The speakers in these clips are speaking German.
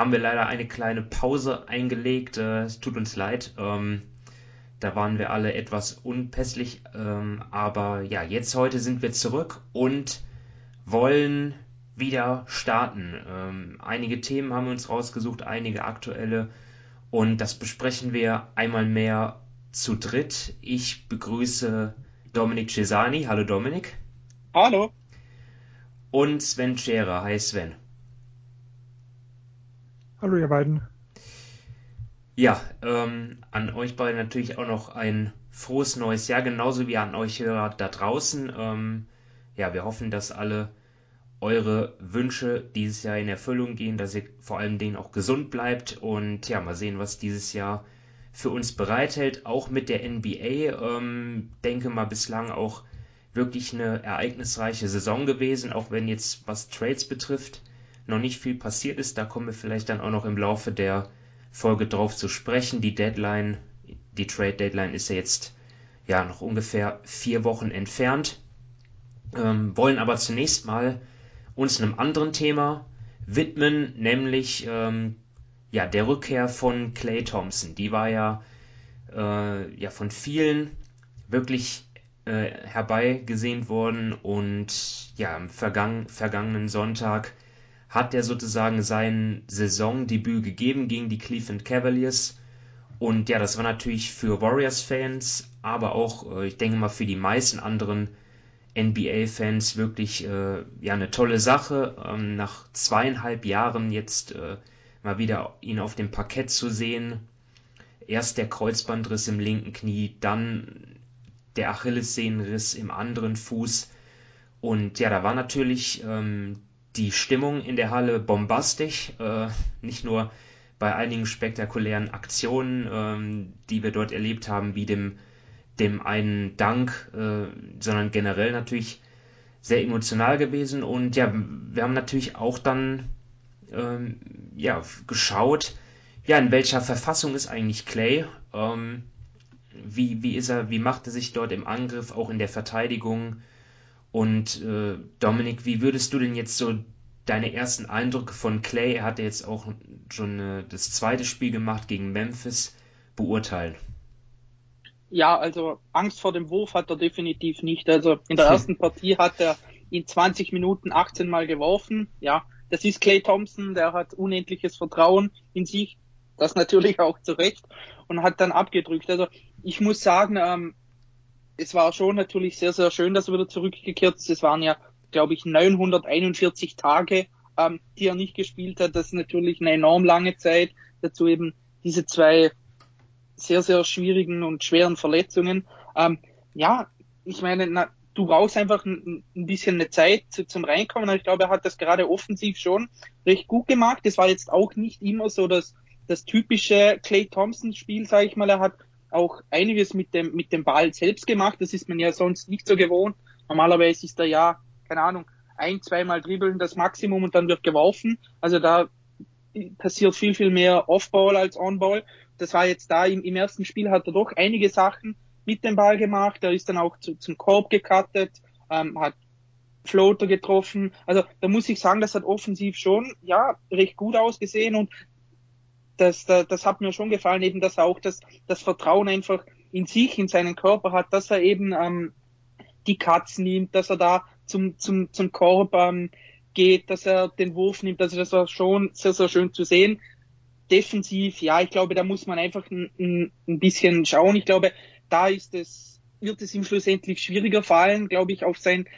haben wir leider eine kleine Pause eingelegt. Äh, es tut uns leid. Ähm, da waren wir alle etwas unpässlich. Ähm, aber ja, jetzt heute sind wir zurück und wollen wieder starten. Ähm, einige Themen haben wir uns rausgesucht, einige aktuelle. Und das besprechen wir einmal mehr zu dritt. Ich begrüße Dominik Cesani. Hallo Dominik. Hallo. Und Sven Scherer. Hi Sven. Hallo ihr beiden. Ja, ähm, an euch beide natürlich auch noch ein frohes neues Jahr, genauso wie an euch Hörer da draußen. Ähm, ja, wir hoffen, dass alle eure Wünsche dieses Jahr in Erfüllung gehen, dass ihr vor allem denen auch gesund bleibt und ja, mal sehen, was dieses Jahr für uns bereithält. Auch mit der NBA, ähm, denke mal bislang auch wirklich eine ereignisreiche Saison gewesen, auch wenn jetzt was Trades betrifft noch nicht viel passiert ist. Da kommen wir vielleicht dann auch noch im Laufe der Folge drauf zu sprechen. Die Deadline, die Trade Deadline ist ja jetzt ja noch ungefähr vier Wochen entfernt. Ähm, wollen aber zunächst mal uns einem anderen Thema widmen, nämlich ähm, ja der Rückkehr von Clay Thompson. Die war ja äh, ja von vielen wirklich äh, herbeigesehnt worden und ja am vergangen, vergangenen Sonntag hat er sozusagen sein Saisondebüt gegeben gegen die Cleveland Cavaliers. Und ja, das war natürlich für Warriors-Fans, aber auch, äh, ich denke mal, für die meisten anderen NBA-Fans wirklich äh, ja eine tolle Sache. Ähm, nach zweieinhalb Jahren jetzt äh, mal wieder ihn auf dem Parkett zu sehen. Erst der Kreuzbandriss im linken Knie, dann der Achillessehnenriss im anderen Fuß. Und ja, da war natürlich ähm, die Stimmung in der Halle bombastisch, äh, nicht nur bei einigen spektakulären Aktionen, ähm, die wir dort erlebt haben, wie dem, dem einen Dank, äh, sondern generell natürlich sehr emotional gewesen. Und ja, wir haben natürlich auch dann ähm, ja, geschaut, ja, in welcher Verfassung ist eigentlich Clay? Ähm, wie, wie ist er, wie macht er sich dort im Angriff, auch in der Verteidigung? Und äh, Dominik, wie würdest du denn jetzt so deine ersten Eindrücke von Clay, er hatte jetzt auch schon äh, das zweite Spiel gemacht gegen Memphis, beurteilen? Ja, also Angst vor dem Wurf hat er definitiv nicht. Also in der ersten Partie hat er in 20 Minuten 18 Mal geworfen. Ja, das ist Clay Thompson, der hat unendliches Vertrauen in sich, das natürlich auch zu Recht und hat dann abgedrückt. Also ich muss sagen, ähm, es war schon natürlich sehr, sehr schön, dass er wieder zurückgekehrt ist. Es waren ja, glaube ich, 941 Tage, ähm, die er nicht gespielt hat. Das ist natürlich eine enorm lange Zeit. Dazu eben diese zwei sehr, sehr schwierigen und schweren Verletzungen. Ähm, ja, ich meine, na, du brauchst einfach ein, ein bisschen eine Zeit zu, zum Reinkommen. Ich glaube, er hat das gerade offensiv schon recht gut gemacht. Das war jetzt auch nicht immer so das, das typische Clay Thompson Spiel, sage ich mal. Er hat auch einiges mit dem, mit dem Ball selbst gemacht. Das ist man ja sonst nicht so gewohnt. Normalerweise ist er ja, keine Ahnung, ein, zweimal dribbeln das Maximum und dann wird geworfen. Also da passiert viel, viel mehr Off-Ball als On-Ball. Das war jetzt da im, im, ersten Spiel hat er doch einige Sachen mit dem Ball gemacht. Er ist dann auch zu, zum Korb gecuttet, ähm, hat Floater getroffen. Also da muss ich sagen, das hat offensiv schon ja recht gut ausgesehen und das, das, das hat mir schon gefallen, eben, dass er auch das, das Vertrauen einfach in sich, in seinen Körper hat, dass er eben ähm, die Cuts nimmt, dass er da zum, zum, zum Korb ähm, geht, dass er den Wurf nimmt. Also das war schon sehr, sehr schön zu sehen. Defensiv, ja, ich glaube, da muss man einfach ein, ein, bisschen schauen. Ich glaube, da ist es, wird es ihm schlussendlich schwieriger fallen, glaube ich, auf sein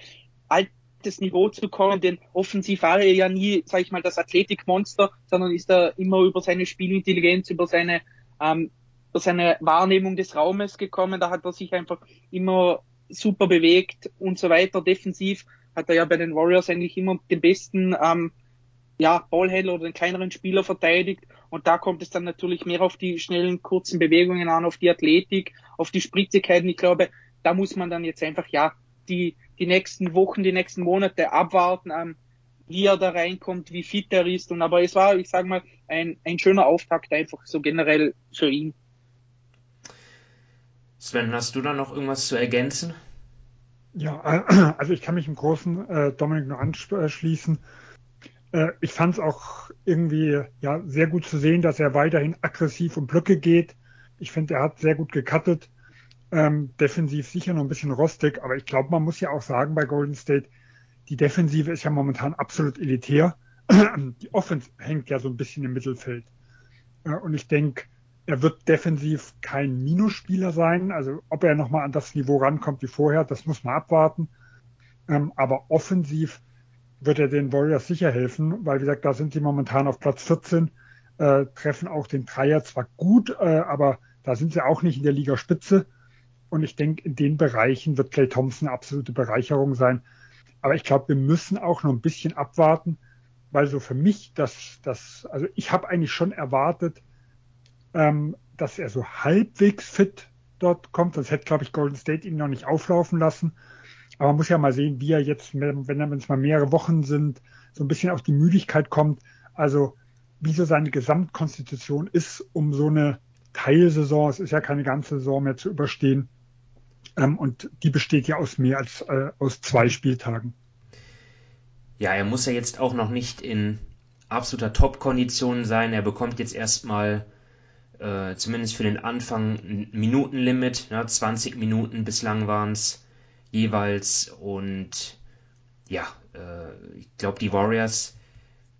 alt, das Niveau zu kommen, denn offensiv war er ja nie, sag ich mal, das Athletikmonster, sondern ist er immer über seine Spielintelligenz, über seine, ähm, über seine Wahrnehmung des Raumes gekommen. Da hat er sich einfach immer super bewegt und so weiter. Defensiv hat er ja bei den Warriors eigentlich immer den besten ähm, ja, Ballhändler oder den kleineren Spieler verteidigt Und da kommt es dann natürlich mehr auf die schnellen, kurzen Bewegungen an, auf die Athletik, auf die Spritzigkeiten. Ich glaube, da muss man dann jetzt einfach, ja, die, die nächsten Wochen, die nächsten Monate abwarten, ähm, wie er da reinkommt, wie fit er ist. Und aber es war, ich sage mal, ein, ein schöner Auftakt einfach so generell für ihn. Sven, hast du da noch irgendwas zu ergänzen? Ja, also ich kann mich im Großen äh, Dominik nur anschließen. Äh, ich fand es auch irgendwie ja sehr gut zu sehen, dass er weiterhin aggressiv um Blöcke geht. Ich finde, er hat sehr gut gecuttet. Ähm, defensiv sicher noch ein bisschen rostig, aber ich glaube, man muss ja auch sagen bei Golden State, die Defensive ist ja momentan absolut elitär. Die Offense hängt ja so ein bisschen im Mittelfeld. Äh, und ich denke, er wird defensiv kein Minusspieler sein. Also ob er nochmal an das Niveau rankommt wie vorher, das muss man abwarten. Ähm, aber offensiv wird er den Warriors sicher helfen, weil wie gesagt, da sind sie momentan auf Platz 14, äh, treffen auch den Dreier zwar gut, äh, aber da sind sie auch nicht in der Liga Spitze. Und ich denke, in den Bereichen wird Clay Thompson eine absolute Bereicherung sein. Aber ich glaube, wir müssen auch noch ein bisschen abwarten, weil so für mich das, das, also ich habe eigentlich schon erwartet, ähm, dass er so halbwegs fit dort kommt. Sonst hätte, glaube ich, Golden State ihn noch nicht auflaufen lassen. Aber man muss ja mal sehen, wie er jetzt, wenn es mal mehrere Wochen sind, so ein bisschen auf die Müdigkeit kommt. Also wie so seine Gesamtkonstitution ist, um so eine Teilsaison, es ist ja keine ganze Saison mehr zu überstehen. Ähm, und die besteht ja aus mehr als äh, aus zwei Spieltagen. Ja, er muss ja jetzt auch noch nicht in absoluter Top-Kondition sein. Er bekommt jetzt erstmal äh, zumindest für den Anfang ein Minutenlimit. Ja, 20 Minuten bislang waren es jeweils. Und ja, äh, ich glaube, die Warriors,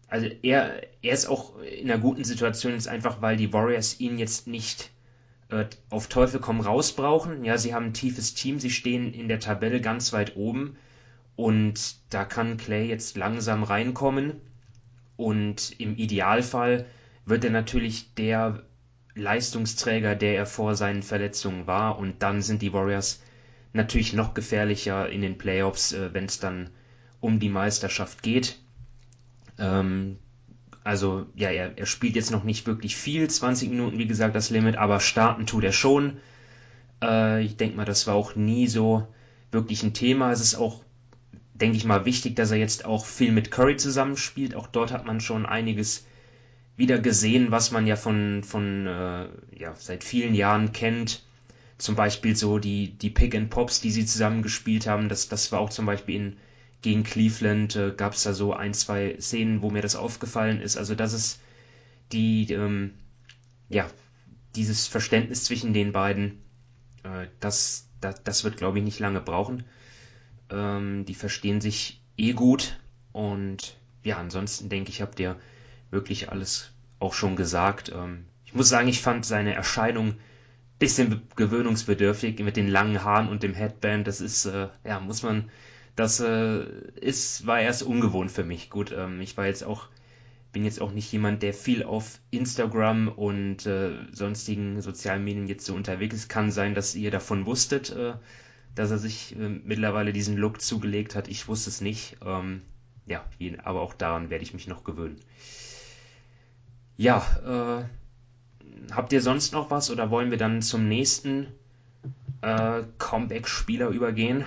also er, er ist auch in einer guten Situation, jetzt einfach weil die Warriors ihn jetzt nicht auf Teufel komm raus brauchen. Ja, sie haben ein tiefes Team, sie stehen in der Tabelle ganz weit oben. Und da kann Clay jetzt langsam reinkommen. Und im Idealfall wird er natürlich der Leistungsträger, der er vor seinen Verletzungen war. Und dann sind die Warriors natürlich noch gefährlicher in den Playoffs, äh, wenn es dann um die Meisterschaft geht. Ähm, also ja, er, er spielt jetzt noch nicht wirklich viel, 20 Minuten, wie gesagt, das Limit, aber starten tut er schon. Äh, ich denke mal, das war auch nie so wirklich ein Thema. Es ist auch, denke ich mal, wichtig, dass er jetzt auch viel mit Curry zusammenspielt. Auch dort hat man schon einiges wieder gesehen, was man ja von, von äh, ja, seit vielen Jahren kennt. Zum Beispiel so die, die Pick and Pops, die sie zusammen gespielt haben. Das, das war auch zum Beispiel in, gegen Cleveland, äh, gab es da so ein, zwei Szenen, wo mir das aufgefallen ist. Also das ist die, ähm, ja, dieses Verständnis zwischen den beiden, äh, das, das, das wird, glaube ich, nicht lange brauchen. Ähm, die verstehen sich eh gut und ja, ansonsten denke ich, habt ihr wirklich alles auch schon gesagt. Ähm, ich muss sagen, ich fand seine Erscheinung bisschen gewöhnungsbedürftig mit den langen Haaren und dem Headband. Das ist, äh, ja, muss man, das äh, ist, war erst ungewohnt für mich. Gut, ähm, ich war jetzt auch, bin jetzt auch nicht jemand, der viel auf Instagram und äh, sonstigen sozialen Medien jetzt so unterwegs ist. Kann sein, dass ihr davon wusstet, äh, dass er sich äh, mittlerweile diesen Look zugelegt hat. Ich wusste es nicht. Ähm, ja, aber auch daran werde ich mich noch gewöhnen. Ja, äh, habt ihr sonst noch was oder wollen wir dann zum nächsten äh, Comeback-Spieler übergehen?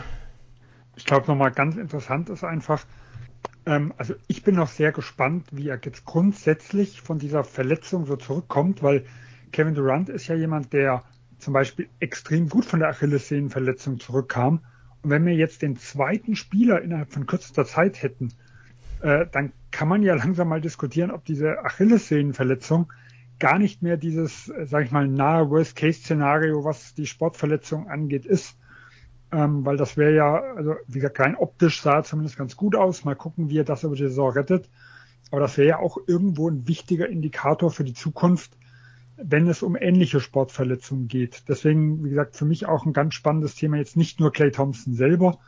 Ich glaube, nochmal ganz interessant ist einfach, ähm, also ich bin noch sehr gespannt, wie er jetzt grundsätzlich von dieser Verletzung so zurückkommt, weil Kevin Durant ist ja jemand, der zum Beispiel extrem gut von der Achillessehnenverletzung zurückkam. Und wenn wir jetzt den zweiten Spieler innerhalb von kürzester Zeit hätten, äh, dann kann man ja langsam mal diskutieren, ob diese Achillessehnenverletzung gar nicht mehr dieses, äh, sag ich mal, nahe Worst-Case-Szenario, was die Sportverletzung angeht, ist. Ähm, weil das wäre ja, also wie gesagt, rein optisch sah zumindest ganz gut aus. Mal gucken, wie er das über die Saison rettet. Aber das wäre ja auch irgendwo ein wichtiger Indikator für die Zukunft, wenn es um ähnliche Sportverletzungen geht. Deswegen, wie gesagt, für mich auch ein ganz spannendes Thema, jetzt nicht nur Clay Thompson selber,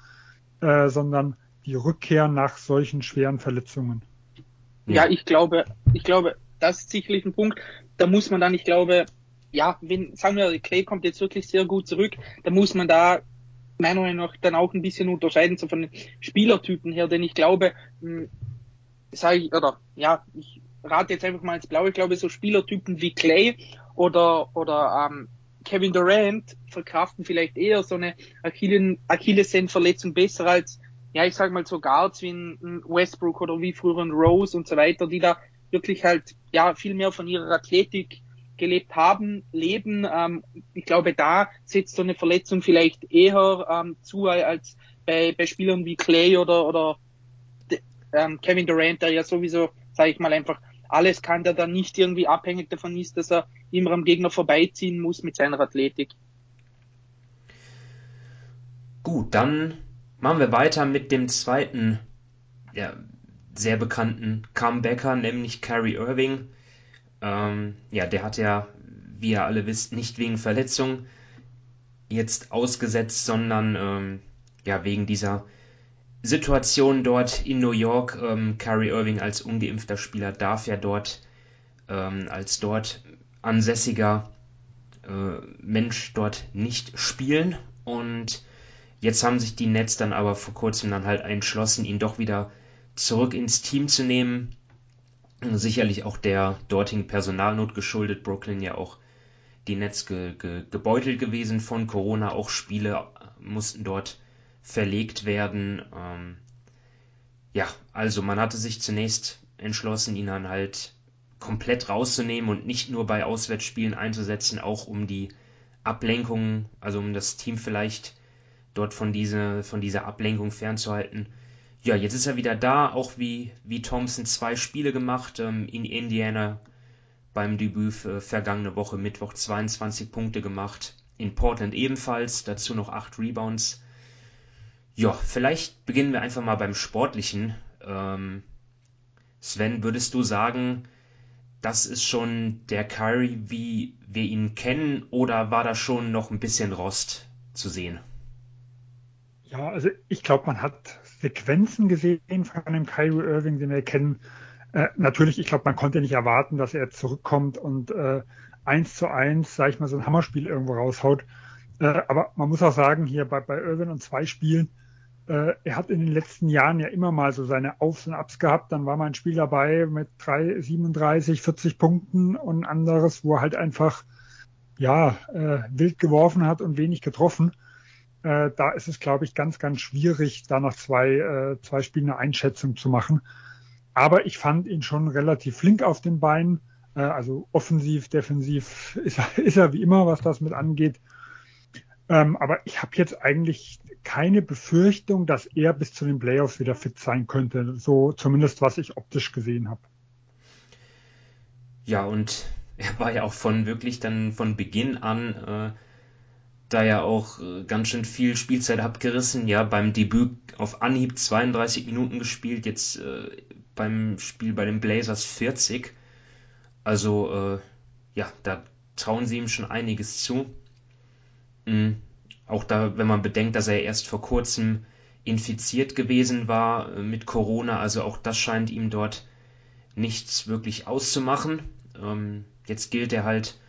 äh, sondern die Rückkehr nach solchen schweren Verletzungen. Ja, ich glaube, ich glaube, das ist sicherlich ein Punkt. Da muss man dann, ich glaube, ja, wenn, sagen wir, Clay kommt jetzt wirklich sehr gut zurück, da muss man da meiner Meinung nach dann auch ein bisschen unterscheiden, so von den Spielertypen her, denn ich glaube, hm, sage ich, oder ja, ich rate jetzt einfach mal ins Blaue, ich glaube, so Spielertypen wie Clay oder, oder ähm, Kevin Durant verkraften vielleicht eher so eine Achillessehnenverletzung besser als, ja, ich sag mal so Guards wie ein Westbrook oder wie früher ein Rose und so weiter, die da wirklich halt, ja, viel mehr von ihrer Athletik gelebt haben, leben. Ähm, ich glaube, da setzt so eine Verletzung vielleicht eher ähm, zu als bei, bei Spielern wie Clay oder, oder ähm, Kevin Durant, der ja sowieso, sage ich mal, einfach alles kann, der dann nicht irgendwie abhängig davon ist, dass er immer am Gegner vorbeiziehen muss mit seiner Athletik. Gut, dann machen wir weiter mit dem zweiten ja, sehr bekannten Comebacker, nämlich Kyrie Irving. Ähm, ja, der hat ja, wie ihr alle wisst, nicht wegen Verletzung jetzt ausgesetzt, sondern ähm, ja wegen dieser Situation dort in New York. Ähm, Kyrie Irving als ungeimpfter Spieler darf ja dort ähm, als dort ansässiger äh, Mensch dort nicht spielen. Und jetzt haben sich die Nets dann aber vor kurzem dann halt entschlossen, ihn doch wieder zurück ins Team zu nehmen. Sicherlich auch der dortigen Personalnot geschuldet. Brooklyn ja auch die Nets ge ge gebeutelt gewesen von Corona. Auch Spiele mussten dort verlegt werden. Ähm, ja, also man hatte sich zunächst entschlossen, ihn dann halt komplett rauszunehmen und nicht nur bei Auswärtsspielen einzusetzen, auch um die Ablenkung, also um das Team vielleicht dort von, diese, von dieser Ablenkung fernzuhalten. Ja, jetzt ist er wieder da, auch wie, wie Thompson zwei Spiele gemacht ähm, in Indiana beim Debüt äh, vergangene Woche Mittwoch 22 Punkte gemacht, in Portland ebenfalls, dazu noch acht Rebounds. Ja, vielleicht beginnen wir einfach mal beim Sportlichen. Ähm, Sven, würdest du sagen, das ist schon der Kyrie, wie wir ihn kennen, oder war da schon noch ein bisschen Rost zu sehen? Ja, also ich glaube, man hat Sequenzen gesehen von dem Kyrie Irving, den wir kennen. Äh, natürlich, ich glaube, man konnte nicht erwarten, dass er zurückkommt und äh, eins zu eins, sag ich mal, so ein Hammerspiel irgendwo raushaut. Äh, aber man muss auch sagen, hier bei, bei Irving und zwei Spielen, äh, er hat in den letzten Jahren ja immer mal so seine Aufs und Abs gehabt. Dann war mal ein Spiel dabei mit 3, 37, 40 Punkten und anderes, wo er halt einfach ja äh, wild geworfen hat und wenig getroffen. Äh, da ist es, glaube ich, ganz, ganz schwierig, da nach zwei, äh, zwei Spielen eine Einschätzung zu machen. Aber ich fand ihn schon relativ flink auf den Beinen. Äh, also offensiv, defensiv ist er, ist er wie immer, was das mit angeht. Ähm, aber ich habe jetzt eigentlich keine Befürchtung, dass er bis zu den Playoffs wieder fit sein könnte. So zumindest, was ich optisch gesehen habe. Ja, und er war ja auch von wirklich dann von Beginn an äh, da ja auch äh, ganz schön viel Spielzeit abgerissen. Ja, beim Debüt auf Anhieb 32 Minuten gespielt, jetzt äh, beim Spiel bei den Blazers 40. Also, äh, ja, da trauen sie ihm schon einiges zu. Mhm. Auch da, wenn man bedenkt, dass er erst vor kurzem infiziert gewesen war äh, mit Corona, also auch das scheint ihm dort nichts wirklich auszumachen. Ähm, jetzt gilt er halt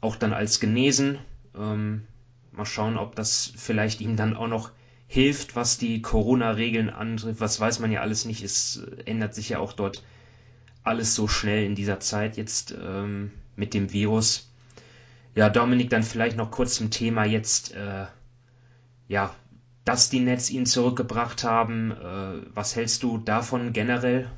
auch dann als genesen. Ähm, mal schauen, ob das vielleicht ihm dann auch noch hilft, was die Corona-Regeln antrifft. Was weiß man ja alles nicht. Es äh, ändert sich ja auch dort alles so schnell in dieser Zeit jetzt ähm, mit dem Virus. Ja, Dominik, dann vielleicht noch kurz zum Thema jetzt, äh, ja, dass die Nets ihn zurückgebracht haben. Äh, was hältst du davon generell?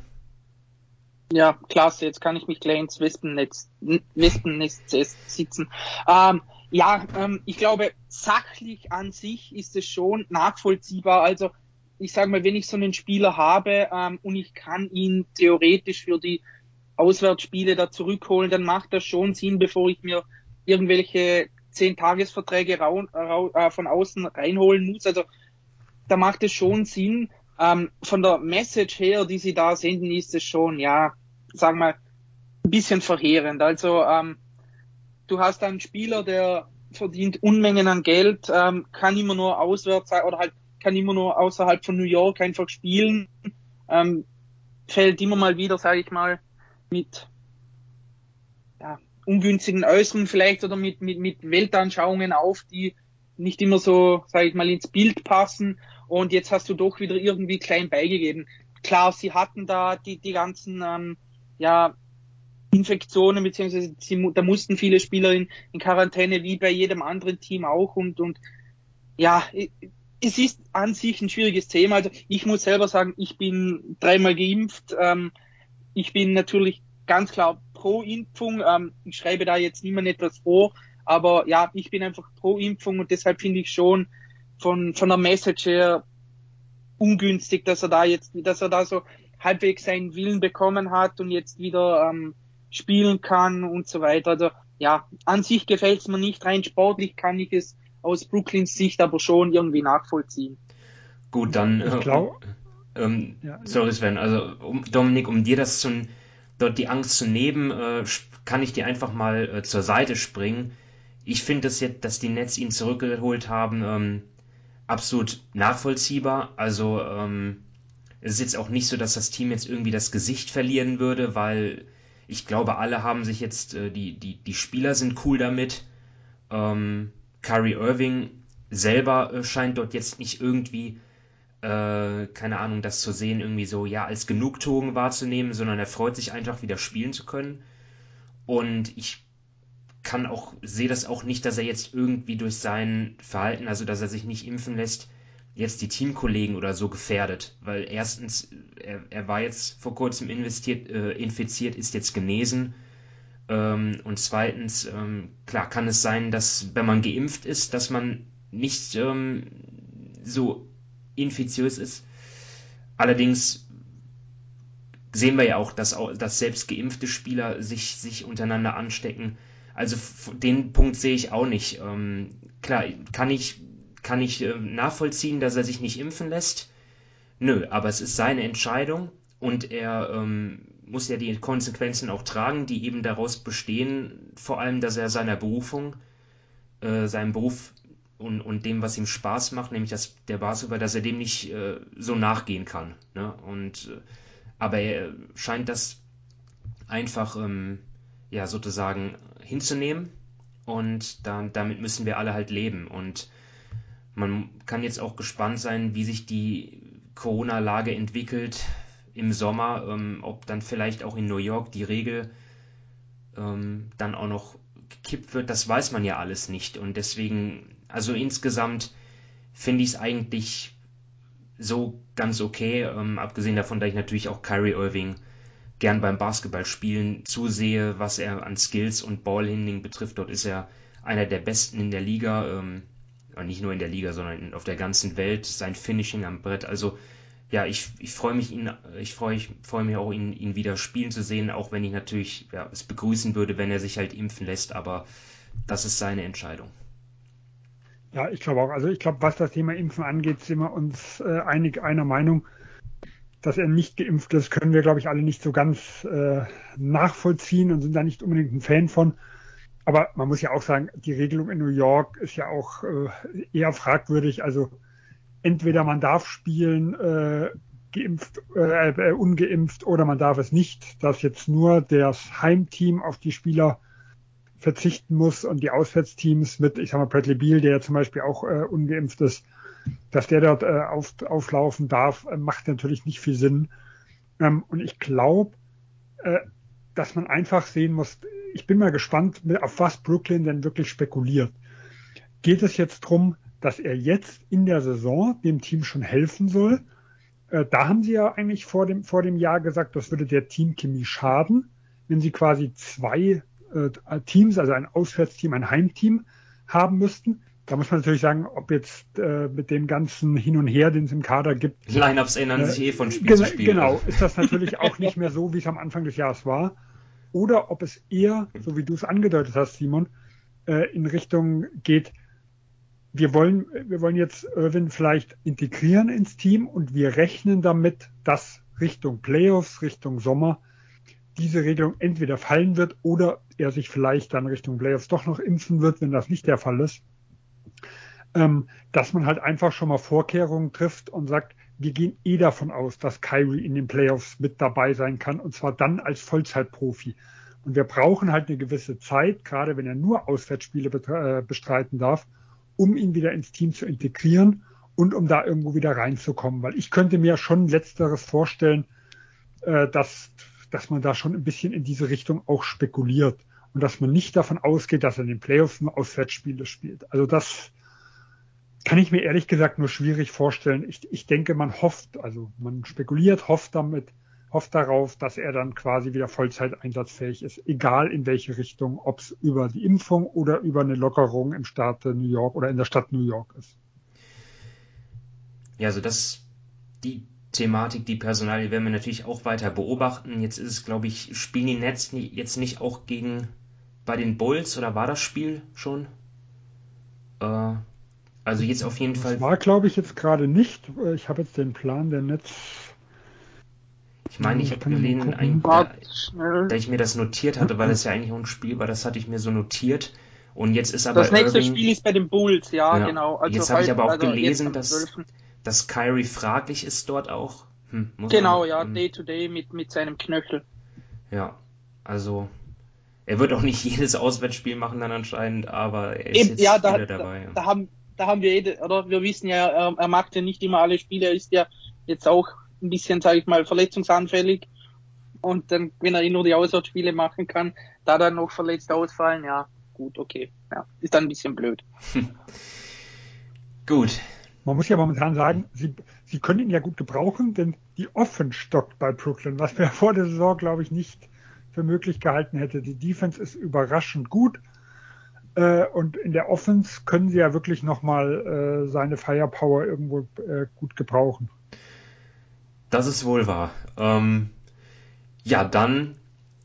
Ja, klasse. Jetzt kann ich mich gleich ins Wespennetz, Wespennest sitzen. Ähm, ja, ähm, ich glaube, sachlich an sich ist es schon nachvollziehbar. Also, ich sage mal, wenn ich so einen Spieler habe ähm, und ich kann ihn theoretisch für die Auswärtsspiele da zurückholen, dann macht das schon Sinn, bevor ich mir irgendwelche zehn Tagesverträge äh, von außen reinholen muss. Also da macht es schon Sinn. Ähm, von der Message her, die sie da senden, ist es schon, ja, sagen wir, ein bisschen verheerend. Also ähm, du hast einen Spieler, der verdient Unmengen an Geld, ähm, kann immer nur auswärts oder halt kann immer nur außerhalb von New York einfach spielen, ähm, fällt immer mal wieder, sage ich mal, mit ja, ungünstigen Äußerungen vielleicht oder mit, mit, mit Weltanschauungen auf, die nicht immer so, sage ich mal, ins Bild passen. Und jetzt hast du doch wieder irgendwie klein beigegeben. Klar, sie hatten da die, die ganzen ähm, ja, Infektionen, beziehungsweise sie, da mussten viele Spieler in, in Quarantäne, wie bei jedem anderen Team auch. Und, und ja, es ist an sich ein schwieriges Thema. Also ich muss selber sagen, ich bin dreimal geimpft. Ähm, ich bin natürlich ganz klar pro Impfung. Ähm, ich schreibe da jetzt niemand etwas vor, aber ja, ich bin einfach pro Impfung und deshalb finde ich schon von, von der Message her ungünstig, dass er da jetzt, dass er da so halbwegs seinen Willen bekommen hat und jetzt wieder ähm, spielen kann und so weiter. Also ja, an sich gefällt es mir nicht. Rein sportlich kann ich es aus Brooklyns Sicht aber schon irgendwie nachvollziehen. Gut, dann. Ich glaube. Äh, ähm, ja. Sorry, Sven. Also, um, Dominik, um dir das zu, dort die Angst zu nehmen, äh, kann ich dir einfach mal äh, zur Seite springen. Ich finde es jetzt, dass die Nets ihn zurückgeholt haben, ähm, absolut nachvollziehbar. Also, ähm, es ist jetzt auch nicht so, dass das Team jetzt irgendwie das Gesicht verlieren würde, weil ich glaube, alle haben sich jetzt, äh, die, die, die Spieler sind cool damit. Ähm, Kyrie Irving selber äh, scheint dort jetzt nicht irgendwie, äh, keine Ahnung, das zu sehen, irgendwie so, ja, als Genugtuung wahrzunehmen, sondern er freut sich einfach, wieder spielen zu können. Und ich kann auch, sehe das auch nicht, dass er jetzt irgendwie durch sein Verhalten, also dass er sich nicht impfen lässt, jetzt die Teamkollegen oder so gefährdet. Weil erstens, er, er war jetzt vor kurzem investiert, äh, infiziert, ist jetzt genesen. Ähm, und zweitens, ähm, klar kann es sein, dass wenn man geimpft ist, dass man nicht ähm, so infiziös ist. Allerdings sehen wir ja auch, dass, dass selbst geimpfte Spieler sich, sich untereinander anstecken. Also den Punkt sehe ich auch nicht. Ähm, klar, kann ich kann ich äh, nachvollziehen, dass er sich nicht impfen lässt? Nö, aber es ist seine Entscheidung und er ähm, muss ja die Konsequenzen auch tragen, die eben daraus bestehen, vor allem, dass er seiner Berufung, äh, seinem Beruf und, und dem, was ihm Spaß macht, nämlich das, der Basketball, dass er dem nicht äh, so nachgehen kann. Ne? Und, äh, aber er scheint das einfach ähm, ja, sozusagen hinzunehmen und da, damit müssen wir alle halt leben. Und man kann jetzt auch gespannt sein, wie sich die Corona-Lage entwickelt im Sommer, ähm, ob dann vielleicht auch in New York die Regel ähm, dann auch noch gekippt wird, das weiß man ja alles nicht. Und deswegen, also insgesamt finde ich es eigentlich so ganz okay, ähm, abgesehen davon, dass ich natürlich auch Kyrie Irving gern beim Basketballspielen zusehe, was er an Skills und Ballhandling betrifft. Dort ist er einer der besten in der Liga. Ähm, nicht nur in der Liga, sondern auf der ganzen Welt, sein Finishing am Brett. Also ja, ich, ich freue mich, ihn, ich freue ich freue mich auch, ihn, ihn wieder spielen zu sehen, auch wenn ich natürlich ja, es begrüßen würde, wenn er sich halt impfen lässt, aber das ist seine Entscheidung. Ja, ich glaube auch. Also ich glaube, was das Thema Impfen angeht, sind wir uns äh, einig einer Meinung. Dass er nicht geimpft ist, können wir, glaube ich, alle nicht so ganz äh, nachvollziehen und sind da nicht unbedingt ein Fan von. Aber man muss ja auch sagen, die Regelung in New York ist ja auch äh, eher fragwürdig. Also entweder man darf spielen äh, geimpft, äh, äh, ungeimpft oder man darf es nicht, dass jetzt nur das Heimteam auf die Spieler verzichten muss und die Auswärtsteams mit, ich sag mal, Bradley Beal, der ja zum Beispiel auch äh, ungeimpft ist, dass der dort äh, auf, auflaufen darf, äh, macht natürlich nicht viel Sinn. Ähm, und ich glaube, äh, dass man einfach sehen muss, ich bin mal gespannt, auf was Brooklyn denn wirklich spekuliert. Geht es jetzt drum, dass er jetzt in der Saison dem Team schon helfen soll? Äh, da haben sie ja eigentlich vor dem, vor dem Jahr gesagt, das würde der Teamchemie schaden, wenn sie quasi zwei äh, Teams, also ein Auswärtsteam, ein Heimteam haben müssten. Da muss man natürlich sagen, ob jetzt äh, mit dem ganzen Hin und Her, den es im Kader gibt. Lineups ändern sich eh von Spiel zu Spiel. Genau, ist das natürlich auch nicht mehr so, wie es am Anfang des Jahres war oder ob es eher, so wie du es angedeutet hast, Simon, äh, in Richtung geht, wir wollen, wir wollen jetzt Irwin vielleicht integrieren ins Team und wir rechnen damit, dass Richtung Playoffs, Richtung Sommer diese Regelung entweder fallen wird oder er sich vielleicht dann Richtung Playoffs doch noch impfen wird, wenn das nicht der Fall ist. Ähm, dass man halt einfach schon mal Vorkehrungen trifft und sagt, wir gehen eh davon aus, dass Kyrie in den Playoffs mit dabei sein kann und zwar dann als Vollzeitprofi. Und wir brauchen halt eine gewisse Zeit, gerade wenn er nur Auswärtsspiele äh, bestreiten darf, um ihn wieder ins Team zu integrieren und um da irgendwo wieder reinzukommen. Weil ich könnte mir schon letzteres vorstellen, äh, dass, dass man da schon ein bisschen in diese Richtung auch spekuliert und dass man nicht davon ausgeht, dass er in den Playoffs nur Auswärtsspiele spielt. Also das kann ich mir ehrlich gesagt nur schwierig vorstellen. Ich, ich denke, man hofft, also man spekuliert, hofft damit, hofft darauf, dass er dann quasi wieder Vollzeit einsatzfähig ist, egal in welche Richtung, ob es über die Impfung oder über eine Lockerung im Staat New York oder in der Stadt New York ist. Ja, also das, die Thematik, die Personalie werden wir natürlich auch weiter beobachten. Jetzt ist es, glaube ich, spielen die Nets jetzt nicht auch gegen bei den Bulls oder war das Spiel schon? Äh, also jetzt auf jeden das Fall. War, glaube ich, jetzt gerade nicht. Ich habe jetzt den Plan der Netz ich meine, ich habe gelesen, ein, da, da, ich mir das notiert hatte, weil es ja eigentlich auch ein Spiel war, das hatte ich mir so notiert. Und jetzt ist aber. Das nächste Irving, Spiel ist bei den Bulls, ja, ja. genau. Also jetzt habe ich aber auch also gelesen, dass, dass Kyrie fraglich ist dort auch. Hm, genau, man, ja, Day to Day mit, mit seinem Knöchel. Ja, also er wird auch nicht jedes Auswärtsspiel machen dann anscheinend, aber er ist Eben, jetzt ja, da, dabei. Da, da, haben, da haben wir, eh, oder wir wissen ja, er, er macht ja nicht immer alle Spiele, er ist ja jetzt auch ein bisschen, sage ich mal, verletzungsanfällig. Und dann, wenn er eh nur die Auswärtsspiele machen kann, da dann noch verletzt ausfallen, ja, gut, okay. Ja, ist dann ein bisschen blöd. gut. Man muss ja momentan sagen, sie, sie können ihn ja gut gebrauchen, denn die Offen stockt bei Brooklyn, was wir vor der Saison, glaube ich, nicht für möglich gehalten hätte. Die Defense ist überraschend gut. Äh, und in der Offense können sie ja wirklich nochmal äh, seine Firepower irgendwo äh, gut gebrauchen. Das ist wohl wahr. Ähm, ja, dann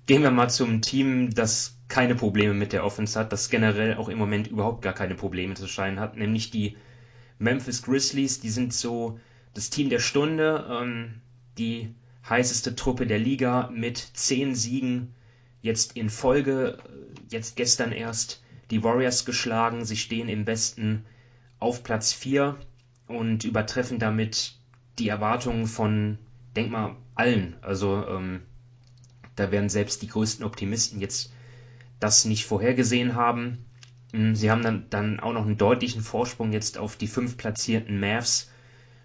gehen wir mal zum Team, das keine Probleme mit der Offense hat, das generell auch im Moment überhaupt gar keine Probleme zu scheinen hat, nämlich die Memphis Grizzlies. Die sind so das Team der Stunde, ähm, die heißeste Truppe der Liga mit zehn Siegen jetzt in Folge, jetzt gestern erst die Warriors geschlagen. Sie stehen im Westen auf Platz 4 und übertreffen damit die Erwartungen von, denk mal, allen. Also ähm, da werden selbst die größten Optimisten jetzt das nicht vorhergesehen haben. Hm, sie haben dann, dann auch noch einen deutlichen Vorsprung jetzt auf die fünf platzierten Mavs.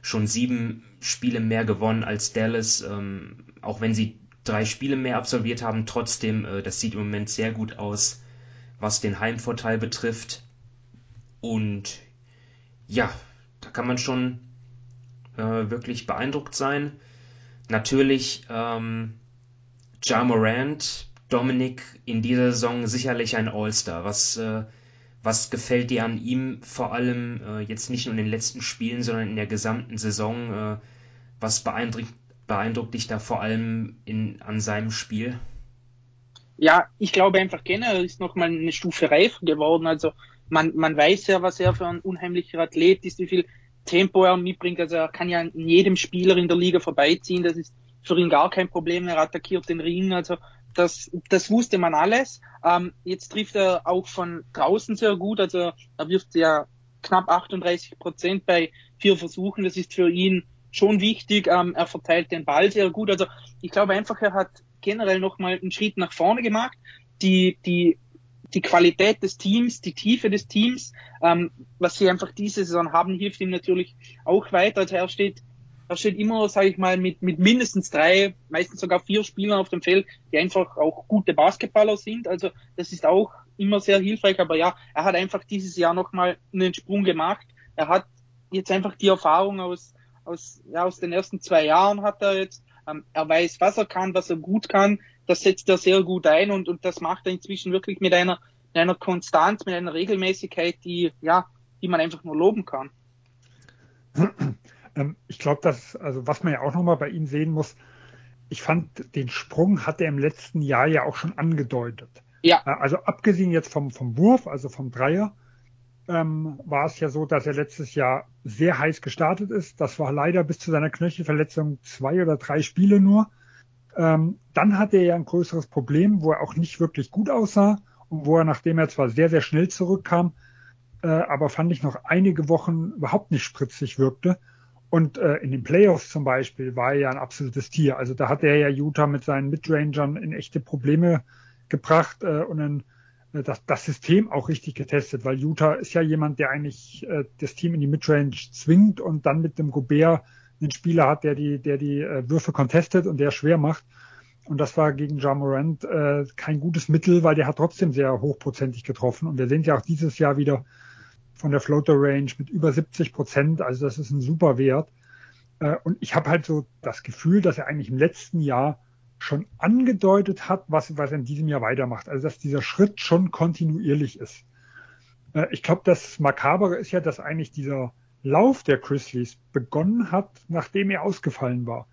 Schon sieben Spiele mehr gewonnen als Dallas, ähm, auch wenn sie drei Spiele mehr absolviert haben. Trotzdem, äh, das sieht im Moment sehr gut aus, was den Heimvorteil betrifft. Und ja, da kann man schon äh, wirklich beeindruckt sein. Natürlich ähm, Ja Morant, Dominik in dieser Saison sicherlich ein All-Star. Was, äh, was gefällt dir an ihm vor allem äh, jetzt nicht nur in den letzten Spielen, sondern in der gesamten Saison? Äh, was beeindruckt, beeindruckt dich da vor allem in, an seinem Spiel? Ja, ich glaube einfach generell ist nochmal eine Stufe reifer geworden. Also man, man weiß ja, was er für ein unheimlicher Athlet ist, wie viel Tempo er mitbringt. Also er kann ja in jedem Spieler in der Liga vorbeiziehen. Das ist für ihn gar kein Problem. Er attackiert den Ring. Also das, das wusste man alles. Ähm, jetzt trifft er auch von draußen sehr gut. Also er wirft ja knapp 38 Prozent bei vier Versuchen. Das ist für ihn schon wichtig. Ähm, er verteilt den Ball sehr gut. Also ich glaube einfach, er hat generell nochmal einen Schritt nach vorne gemacht. Die, die die Qualität des Teams, die Tiefe des Teams, ähm, was sie einfach diese Saison haben, hilft ihm natürlich auch weiter. Also er steht, er steht immer, sage ich mal, mit, mit mindestens drei, meistens sogar vier Spielern auf dem Feld, die einfach auch gute Basketballer sind. Also das ist auch immer sehr hilfreich. Aber ja, er hat einfach dieses Jahr nochmal einen Sprung gemacht. Er hat jetzt einfach die Erfahrung aus, aus, ja, aus den ersten zwei Jahren hat er jetzt. Ähm, er weiß, was er kann, was er gut kann das setzt er sehr gut ein und, und das macht er inzwischen wirklich mit einer, mit einer Konstanz, mit einer Regelmäßigkeit, die, ja, die man einfach nur loben kann. Ähm, ich glaube, dass, also was man ja auch nochmal bei ihm sehen muss, ich fand, den Sprung hat er im letzten Jahr ja auch schon angedeutet. Ja. Äh, also abgesehen jetzt vom, vom Wurf, also vom Dreier, ähm, war es ja so, dass er letztes Jahr sehr heiß gestartet ist. Das war leider bis zu seiner Knöchelverletzung zwei oder drei Spiele nur. Ähm, dann hatte er ja ein größeres Problem, wo er auch nicht wirklich gut aussah und wo er, nachdem er zwar sehr, sehr schnell zurückkam, äh, aber fand ich noch einige Wochen überhaupt nicht spritzig wirkte. Und äh, in den Playoffs zum Beispiel war er ja ein absolutes Tier. Also da hat er ja Utah mit seinen Midrangern in echte Probleme gebracht äh, und äh, das, das System auch richtig getestet, weil Utah ist ja jemand, der eigentlich äh, das Team in die Midrange zwingt und dann mit dem Gobert einen Spieler hat, der die, der die äh, Würfe contestet und der schwer macht. Und das war gegen John Morant äh, kein gutes Mittel, weil der hat trotzdem sehr hochprozentig getroffen. Und wir sehen ja auch dieses Jahr wieder von der Floater Range mit über 70 Prozent. Also das ist ein super Wert. Äh, und ich habe halt so das Gefühl, dass er eigentlich im letzten Jahr schon angedeutet hat, was, was er in diesem Jahr weitermacht. Also dass dieser Schritt schon kontinuierlich ist. Äh, ich glaube, das Makabere ist ja, dass eigentlich dieser Lauf der Grizzlies begonnen hat, nachdem er ausgefallen war.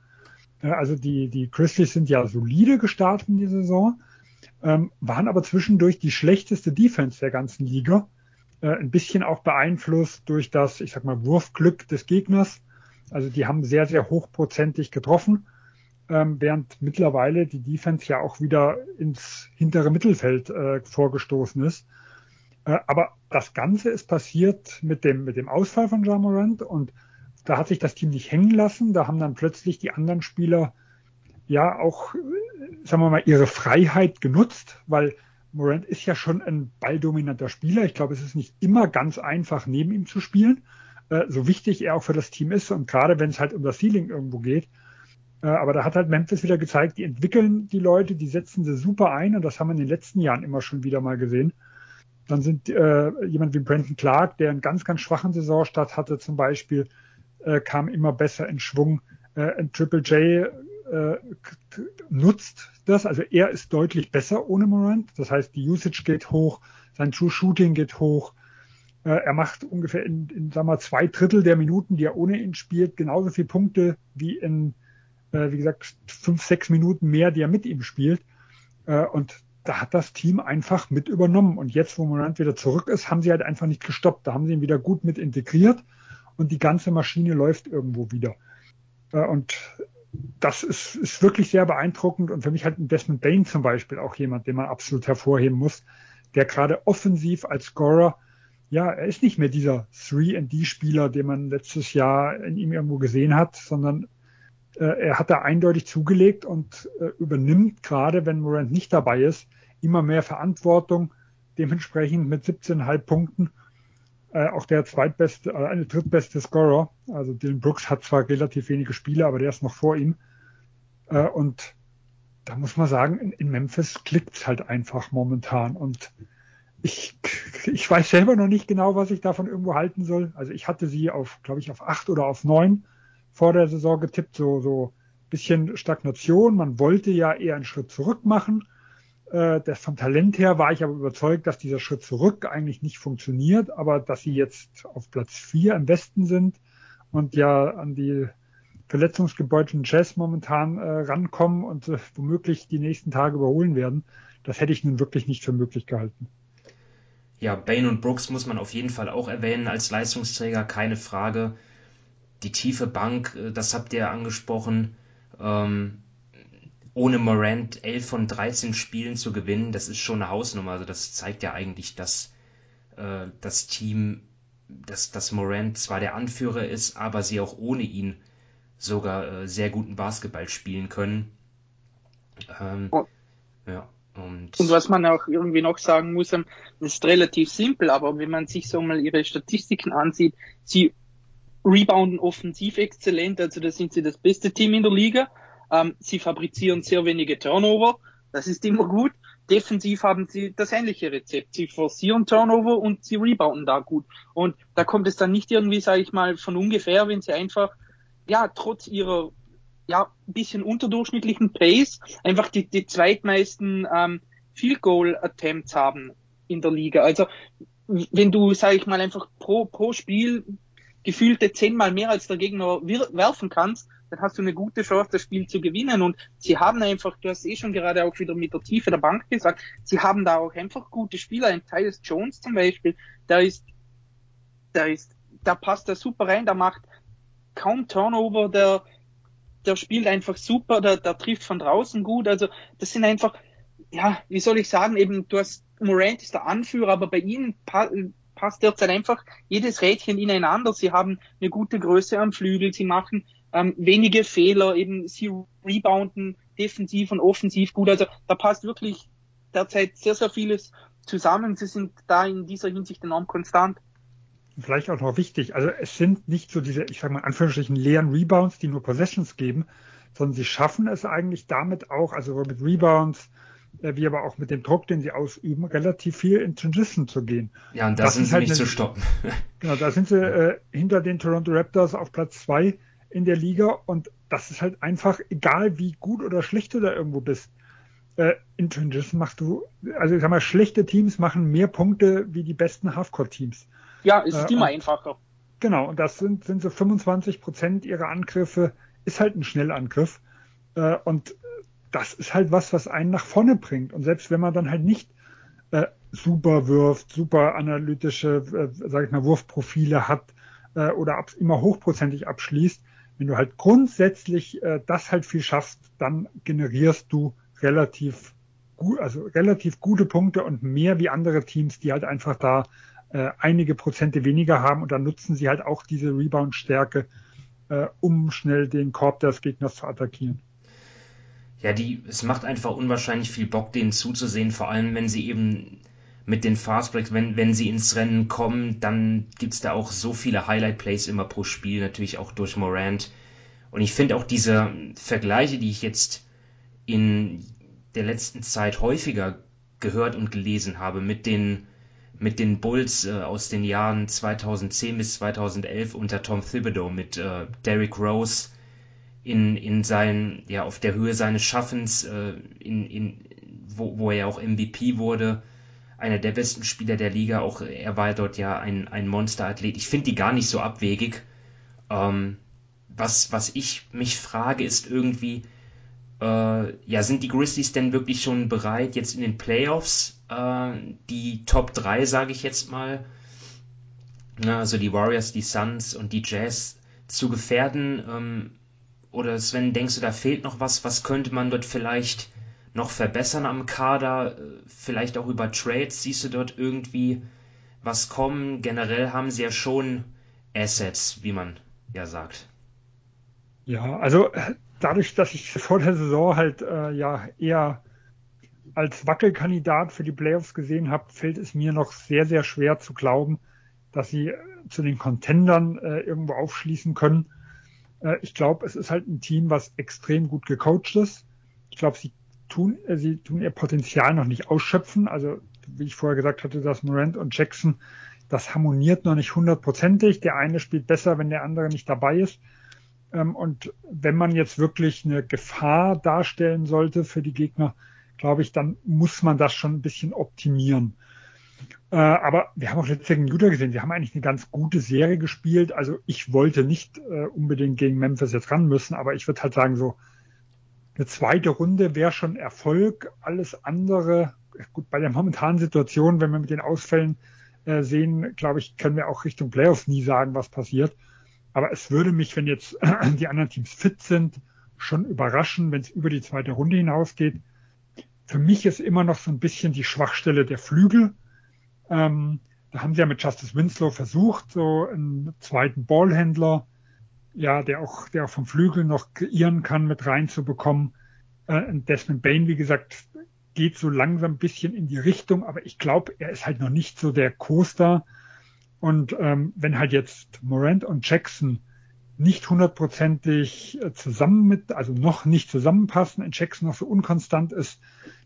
Äh, also die, die Grizzlies sind ja solide gestartet in die Saison, ähm, waren aber zwischendurch die schlechteste Defense der ganzen Liga. Äh, ein bisschen auch beeinflusst durch das, ich sag mal, Wurfglück des Gegners. Also die haben sehr, sehr hochprozentig getroffen, ähm, während mittlerweile die Defense ja auch wieder ins hintere Mittelfeld äh, vorgestoßen ist. Äh, aber das Ganze ist passiert mit dem, mit dem Ausfall von Jamorant und da hat sich das Team nicht hängen lassen. Da haben dann plötzlich die anderen Spieler ja auch, sagen wir mal, ihre Freiheit genutzt, weil Morant ist ja schon ein balldominanter Spieler. Ich glaube, es ist nicht immer ganz einfach, neben ihm zu spielen, äh, so wichtig er auch für das Team ist und gerade wenn es halt um das Ceiling irgendwo geht. Äh, aber da hat halt Memphis wieder gezeigt, die entwickeln die Leute, die setzen sie super ein und das haben wir in den letzten Jahren immer schon wieder mal gesehen. Dann sind äh, jemand wie Brandon Clark, der einen ganz, ganz schwachen Saisonstart hatte zum Beispiel, äh, kam immer besser in Schwung. Äh, ein Triple J äh, nutzt das, also er ist deutlich besser ohne Morant. Das heißt, die Usage geht hoch, sein True Shooting geht hoch. Äh, er macht ungefähr in, in sagen wir, zwei Drittel der Minuten, die er ohne ihn spielt, genauso viele Punkte wie in, äh, wie gesagt, fünf, sechs Minuten mehr, die er mit ihm spielt. Äh, und da hat das Team einfach mit übernommen. Und jetzt, wo Morant wieder zurück ist, haben sie halt einfach nicht gestoppt. Da haben sie ihn wieder gut mit integriert und die ganze Maschine läuft irgendwo wieder. Äh, und das ist, ist wirklich sehr beeindruckend und für mich halt ein Desmond Bain zum Beispiel auch jemand, den man absolut hervorheben muss, der gerade offensiv als Scorer, ja, er ist nicht mehr dieser 3D-Spieler, den man letztes Jahr in ihm irgendwo gesehen hat, sondern er hat da eindeutig zugelegt und äh, übernimmt gerade, wenn Morant nicht dabei ist, immer mehr Verantwortung, dementsprechend mit 17,5 Punkten äh, auch der zweitbeste, äh, eine drittbeste Scorer. Also Dylan Brooks hat zwar relativ wenige Spiele, aber der ist noch vor ihm. Äh, und da muss man sagen, in, in Memphis klickt's halt einfach momentan. Und ich, ich weiß selber noch nicht genau, was ich davon irgendwo halten soll. Also ich hatte sie auf, glaube ich, auf acht oder auf neun vor der Saison getippt, so, so bisschen Stagnation. Man wollte ja eher einen Schritt zurück machen. Äh, das vom Talent her war ich aber überzeugt, dass dieser Schritt zurück eigentlich nicht funktioniert, aber dass sie jetzt auf Platz vier im Westen sind und ja an die verletzungsgebeutelten Jazz momentan äh, rankommen und äh, womöglich die nächsten Tage überholen werden, das hätte ich nun wirklich nicht für möglich gehalten. Ja, Bain und Brooks muss man auf jeden Fall auch erwähnen als Leistungsträger, keine Frage. Die tiefe Bank, äh, das habt ihr angesprochen. Ähm, ohne Morant 11 von 13 Spielen zu gewinnen, das ist schon eine Hausnummer. Also das zeigt ja eigentlich, dass äh, das Team, dass, dass Morant zwar der Anführer ist, aber sie auch ohne ihn sogar äh, sehr guten Basketball spielen können. Ähm, oh. Ja. Und, und, was man auch irgendwie noch sagen muss, ähm, das ist relativ simpel, aber wenn man sich so mal ihre Statistiken ansieht, sie rebounden offensiv exzellent, also da sind sie das beste Team in der Liga. Ähm, sie fabrizieren sehr wenige Turnover. Das ist immer gut. Defensiv haben sie das ähnliche Rezept. Sie forcieren Turnover und sie rebounden da gut. Und da kommt es dann nicht irgendwie, sage ich mal, von ungefähr, wenn sie einfach, ja, trotz ihrer, ja, bisschen unterdurchschnittlichen Pace einfach die, die zweitmeisten ähm, Field Goal Attempts haben in der Liga. Also wenn du, sage ich mal, einfach pro, pro Spiel gefühlte zehnmal mehr als der Gegner werfen kannst, dann hast du eine gute Chance, das Spiel zu gewinnen. Und sie haben einfach, du hast eh schon gerade auch wieder mit der Tiefe der Bank gesagt, sie haben da auch einfach gute Spieler. Ein Tyus Jones zum Beispiel, der ist, der ist, da passt er super rein, der macht kaum Turnover, der, der spielt einfach super, der, der trifft von draußen gut. Also das sind einfach, ja, wie soll ich sagen, eben, du hast, Morant ist der Anführer, aber bei ihnen passt derzeit einfach jedes Rädchen ineinander. Sie haben eine gute Größe am Flügel, sie machen ähm, wenige Fehler, eben sie rebounden defensiv und offensiv gut. Also da passt wirklich derzeit sehr, sehr vieles zusammen. Sie sind da in dieser Hinsicht enorm konstant. Vielleicht auch noch wichtig, also es sind nicht so diese, ich sage mal Anführungsstrichen, leeren Rebounds, die nur Possessions geben, sondern sie schaffen es eigentlich damit auch, also mit Rebounds, wie aber auch mit dem Druck, den sie ausüben, relativ viel in Transition zu gehen. Ja, und da das sind sie halt nicht eine, zu stoppen. Genau, da sind sie äh, hinter den Toronto Raptors auf Platz zwei in der Liga und das ist halt einfach, egal wie gut oder schlecht du da irgendwo bist, äh, in Transition machst du, also ich sag mal, schlechte Teams machen mehr Punkte wie die besten Halfcourt-Teams. Ja, es ist äh, immer einfacher. Genau, und das sind, sind so 25 Prozent ihrer Angriffe, ist halt ein Schnellangriff. Äh, und das ist halt was, was einen nach vorne bringt. Und selbst wenn man dann halt nicht äh, super wirft, super analytische, äh, sage ich mal, Wurfprofile hat äh, oder ab, immer hochprozentig abschließt, wenn du halt grundsätzlich äh, das halt viel schaffst, dann generierst du relativ gut, also relativ gute Punkte und mehr wie andere Teams, die halt einfach da äh, einige Prozente weniger haben und dann nutzen sie halt auch diese Rebound-Stärke, äh, um schnell den Korb des Gegners zu attackieren. Ja, die, es macht einfach unwahrscheinlich viel Bock, denen zuzusehen, vor allem wenn sie eben mit den Fastbreaks, wenn, wenn sie ins Rennen kommen, dann gibt's da auch so viele Highlight-Plays immer pro Spiel, natürlich auch durch Morant. Und ich finde auch diese Vergleiche, die ich jetzt in der letzten Zeit häufiger gehört und gelesen habe mit den mit den Bulls äh, aus den Jahren 2010 bis 2011 unter Tom Thibodeau mit äh, Derrick Rose in, in seinen, ja, auf der Höhe seines Schaffens, äh, in, in, wo, wo er auch MVP wurde, einer der besten Spieler der Liga, auch er war dort ja ein, ein Monsterathlet. Ich finde die gar nicht so abwegig. Ähm, was, was ich mich frage, ist irgendwie, äh, ja, sind die Grizzlies denn wirklich schon bereit, jetzt in den Playoffs äh, die Top 3, sage ich jetzt mal, na, also die Warriors, die Suns und die Jazz zu gefährden? Ähm, oder Sven, denkst du, da fehlt noch was? Was könnte man dort vielleicht noch verbessern am Kader? Äh, vielleicht auch über Trades? Siehst du dort irgendwie was kommen? Generell haben sie ja schon Assets, wie man ja sagt. Ja, also dadurch, dass ich vor der Saison halt äh, ja eher als Wackelkandidat für die Playoffs gesehen habe, fällt es mir noch sehr, sehr schwer zu glauben, dass sie zu den Contendern äh, irgendwo aufschließen können. Äh, ich glaube, es ist halt ein Team, was extrem gut gecoacht ist. Ich glaube, sie tun, äh, sie tun ihr Potenzial noch nicht ausschöpfen. Also, wie ich vorher gesagt hatte, dass Morant und Jackson, das harmoniert noch nicht hundertprozentig. Der eine spielt besser, wenn der andere nicht dabei ist. Ähm, und wenn man jetzt wirklich eine Gefahr darstellen sollte für die Gegner, glaube ich, dann muss man das schon ein bisschen optimieren. Äh, aber wir haben auch letztes Jahr gegen Utah gesehen, sie haben eigentlich eine ganz gute Serie gespielt. Also ich wollte nicht äh, unbedingt gegen Memphis jetzt ran müssen, aber ich würde halt sagen, so eine zweite Runde wäre schon Erfolg. Alles andere, gut, bei der momentanen Situation, wenn wir mit den Ausfällen äh, sehen, glaube ich, können wir auch Richtung Playoffs nie sagen, was passiert. Aber es würde mich, wenn jetzt die anderen Teams fit sind, schon überraschen, wenn es über die zweite Runde hinausgeht. Für mich ist immer noch so ein bisschen die Schwachstelle der Flügel. Ähm, da haben sie ja mit Justice Winslow versucht, so einen zweiten Ballhändler, ja, der auch, der auch vom Flügel noch kreieren kann, mit reinzubekommen. Äh, Desmond Bain, wie gesagt, geht so langsam ein bisschen in die Richtung, aber ich glaube, er ist halt noch nicht so der Coaster, und ähm, wenn halt jetzt Morant und Jackson nicht hundertprozentig äh, zusammen mit, also noch nicht zusammenpassen, in Jackson noch so unkonstant ist,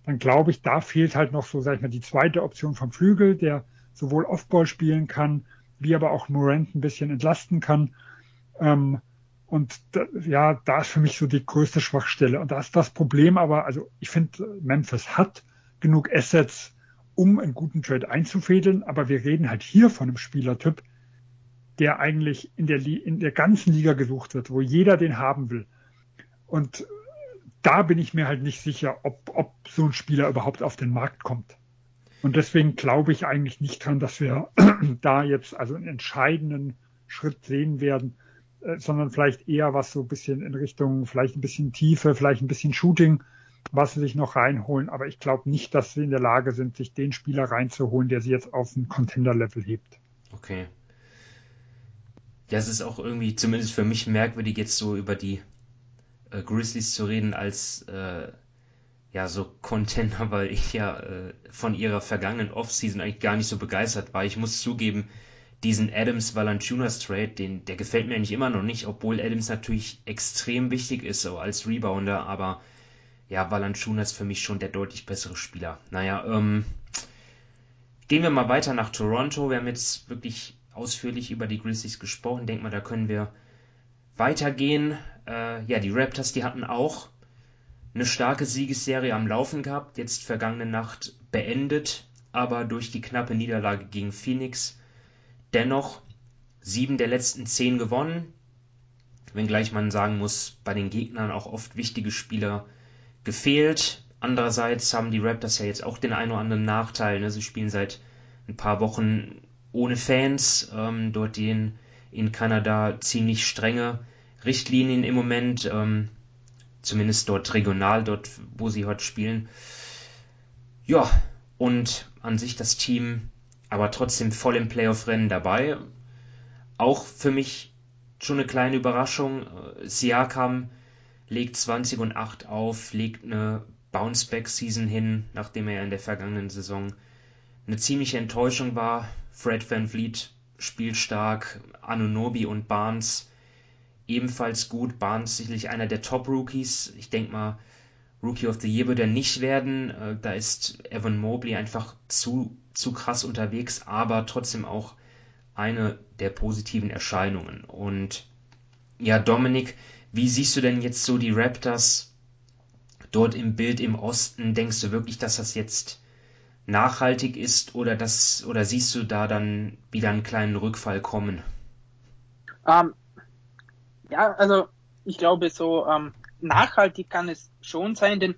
dann glaube ich, da fehlt halt noch so, sag ich mal, die zweite Option vom Flügel, der sowohl Offball spielen kann, wie aber auch Morant ein bisschen entlasten kann. Ähm, und da, ja, da ist für mich so die größte Schwachstelle. Und da ist das Problem aber, also ich finde, Memphis hat genug Assets, um einen guten Trade einzufädeln. Aber wir reden halt hier von einem Spielertyp, der eigentlich in der, in der ganzen Liga gesucht wird, wo jeder den haben will. Und da bin ich mir halt nicht sicher, ob, ob so ein Spieler überhaupt auf den Markt kommt. Und deswegen glaube ich eigentlich nicht dran, dass wir da jetzt also einen entscheidenden Schritt sehen werden, äh, sondern vielleicht eher was so ein bisschen in Richtung, vielleicht ein bisschen Tiefe, vielleicht ein bisschen Shooting was sie sich noch reinholen. Aber ich glaube nicht, dass sie in der Lage sind, sich den Spieler reinzuholen, der sie jetzt auf ein Contender-Level hebt. Okay. Ja, es ist auch irgendwie, zumindest für mich, merkwürdig, jetzt so über die äh, Grizzlies zu reden als äh, ja so Contender, weil ich ja äh, von ihrer vergangenen Offseason eigentlich gar nicht so begeistert war. Ich muss zugeben, diesen Adams Valanciunas Trade, den, der gefällt mir eigentlich immer noch nicht, obwohl Adams natürlich extrem wichtig ist so als Rebounder, aber ja, Valanciunas für mich schon der deutlich bessere Spieler. Naja, ähm, gehen wir mal weiter nach Toronto. Wir haben jetzt wirklich ausführlich über die Grizzlies gesprochen. Denk mal, da können wir weitergehen. Äh, ja, die Raptors, die hatten auch eine starke Siegesserie am Laufen gehabt, jetzt vergangene Nacht beendet, aber durch die knappe Niederlage gegen Phoenix dennoch sieben der letzten zehn gewonnen, wenngleich man sagen muss, bei den Gegnern auch oft wichtige Spieler gefehlt. Andererseits haben die Raptors ja jetzt auch den einen oder anderen Nachteil. Ne? Sie spielen seit ein paar Wochen ohne Fans, ähm, dort die in Kanada ziemlich strenge Richtlinien im Moment, ähm, zumindest dort regional, dort wo sie heute spielen. Ja, und an sich das Team aber trotzdem voll im Playoff-Rennen dabei. Auch für mich schon eine kleine Überraschung. Siakam legt 20 und 8 auf, legt eine Bounce-Back-Season hin, nachdem er in der vergangenen Saison eine ziemliche Enttäuschung war. Fred Van Vliet spielt stark, Anunobi und Barnes ebenfalls gut. Barnes sicherlich einer der Top-Rookies. Ich denke mal, Rookie of the Year wird er nicht werden. Äh, da ist Evan Mobley einfach zu, zu krass unterwegs, aber trotzdem auch eine der positiven Erscheinungen. Und ja, Dominik, wie siehst du denn jetzt so die Raptors dort im Bild im Osten? Denkst du wirklich, dass das jetzt nachhaltig ist oder das oder siehst du da dann wieder einen kleinen Rückfall kommen? Ähm, ja, also ich glaube so ähm, nachhaltig kann es schon sein, denn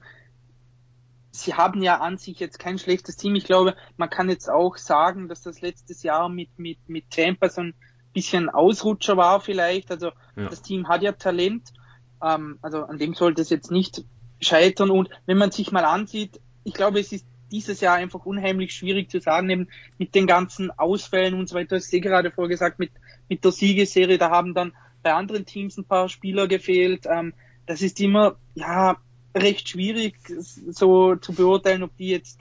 sie haben ja an sich jetzt kein schlechtes Team. Ich glaube, man kann jetzt auch sagen, dass das letztes Jahr mit mit mit Tampa so ein bisschen Ausrutscher war vielleicht. Also ja. das Team hat ja Talent. Ähm, also an dem sollte es jetzt nicht scheitern. Und wenn man sich mal ansieht, ich glaube, es ist dieses Jahr einfach unheimlich schwierig zu sagen, eben mit den ganzen Ausfällen und so weiter. Ich sehe gerade vorgesagt, mit, mit der Siegeserie, da haben dann bei anderen Teams ein paar Spieler gefehlt. Ähm, das ist immer, ja, recht schwierig, so zu beurteilen, ob die jetzt,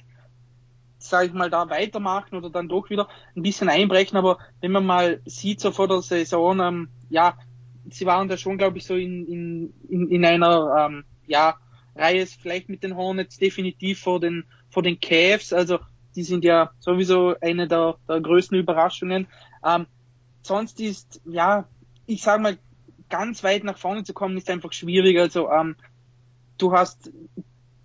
sage ich mal, da weitermachen oder dann doch wieder ein bisschen einbrechen. Aber wenn man mal sieht, so vor der Saison, ähm, ja, sie waren da schon, glaube ich, so in, in, in, in einer, ähm, ja, Reihe vielleicht mit den Hornets definitiv vor den vor den Cavs. Also die sind ja sowieso eine der, der größten Überraschungen. Ähm, sonst ist, ja, ich sag mal, ganz weit nach vorne zu kommen, ist einfach schwierig. Also ähm, du hast,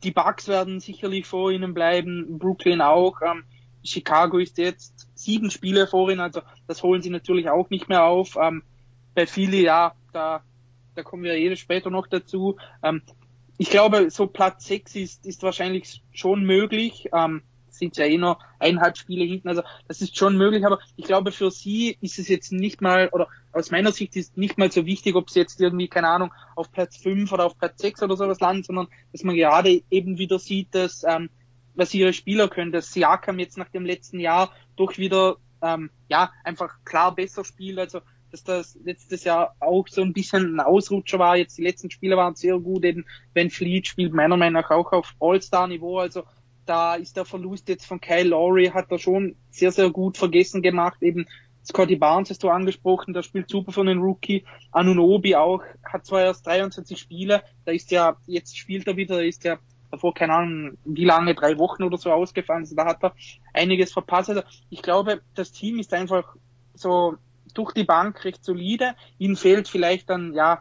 die Bucks werden sicherlich vor ihnen bleiben, Brooklyn auch. Ähm, Chicago ist jetzt sieben Spiele vor ihnen, also das holen sie natürlich auch nicht mehr auf. Ähm, bei Philly, ja, da, da kommen wir jedes später noch dazu. Ähm, ich glaube, so Platz 6 ist, ist wahrscheinlich schon möglich. Ähm, sind ja eh noch eineinhalb Spiele hinten, also das ist schon möglich, aber ich glaube für sie ist es jetzt nicht mal, oder aus meiner Sicht ist nicht mal so wichtig, ob sie jetzt irgendwie, keine Ahnung, auf Platz 5 oder auf Platz 6 oder sowas landen, sondern dass man gerade eben wieder sieht, dass ähm, was ihre Spieler können, dass Siakam jetzt nach dem letzten Jahr doch wieder ähm, ja einfach klar besser spielt, also dass das letztes Jahr auch so ein bisschen ein Ausrutscher war. Jetzt die letzten Spiele waren sehr gut. Eben Ben Fleet spielt meiner Meinung nach auch auf All-Star-Niveau. Also da ist der Verlust jetzt von Kyle Lowry, hat er schon sehr, sehr gut vergessen gemacht. Eben Scotty Barnes hast du angesprochen, der spielt super für einen Rookie. Anunobi auch, hat zwar erst 23 Spiele, da ist ja, jetzt spielt er wieder, da ist ja davor, keine Ahnung, wie lange, drei Wochen oder so ausgefallen. Also da hat er einiges verpasst. Also ich glaube, das Team ist einfach so durch die Bank recht solide. Ihnen fehlt vielleicht dann, ja,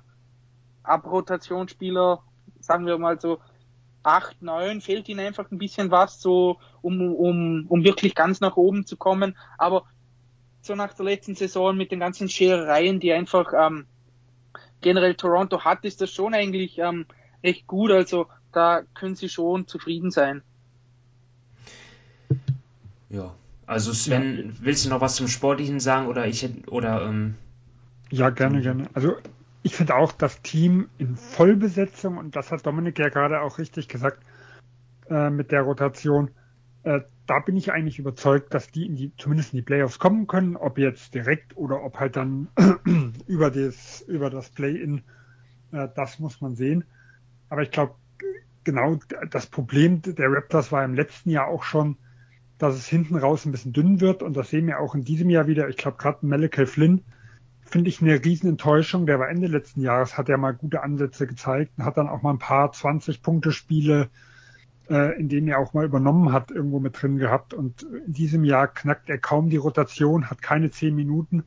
Abrotationsspieler, sagen wir mal so acht, neun, fehlt ihnen einfach ein bisschen was, so um, um, um wirklich ganz nach oben zu kommen. Aber so nach der letzten Saison mit den ganzen Scherereien, die einfach ähm, generell Toronto hat, ist das schon eigentlich ähm, recht gut. Also da können sie schon zufrieden sein. Ja, also Sven, ja. willst du noch was zum Sportlichen sagen oder ich oder ähm Ja, gerne, gerne. Also ich finde auch das Team in Vollbesetzung, und das hat Dominik ja gerade auch richtig gesagt, äh, mit der Rotation, äh, da bin ich eigentlich überzeugt, dass die, in die zumindest in die Playoffs kommen können, ob jetzt direkt oder ob halt dann über das, über das Play-In, äh, das muss man sehen. Aber ich glaube, genau das Problem der Raptors war im letzten Jahr auch schon, dass es hinten raus ein bisschen dünn wird und das sehen wir auch in diesem Jahr wieder. Ich glaube, gerade Malachi Flynn finde ich eine Riesenenttäuschung. Der war Ende letzten Jahres, hat er mal gute Ansätze gezeigt und hat dann auch mal ein paar 20-Punkte-Spiele, äh, in denen er auch mal übernommen hat, irgendwo mit drin gehabt. Und in diesem Jahr knackt er kaum die Rotation, hat keine 10 Minuten.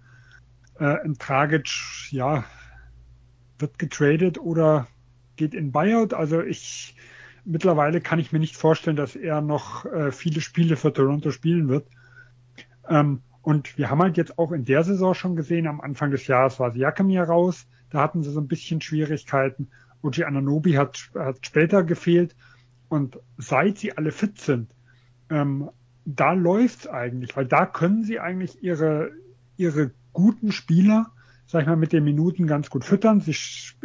Äh, in Tragic, ja, wird getradet oder geht in Buyout. Also ich mittlerweile kann ich mir nicht vorstellen, dass er noch äh, viele Spiele für Toronto spielen wird. Ähm, und wir haben halt jetzt auch in der Saison schon gesehen, am Anfang des Jahres war Siakam hier raus. Da hatten sie so ein bisschen Schwierigkeiten. Uji Ananobi hat, hat später gefehlt. Und seit sie alle fit sind, ähm, da läuft's eigentlich, weil da können sie eigentlich ihre, ihre guten Spieler sag ich mal, mit den Minuten ganz gut füttern. Sie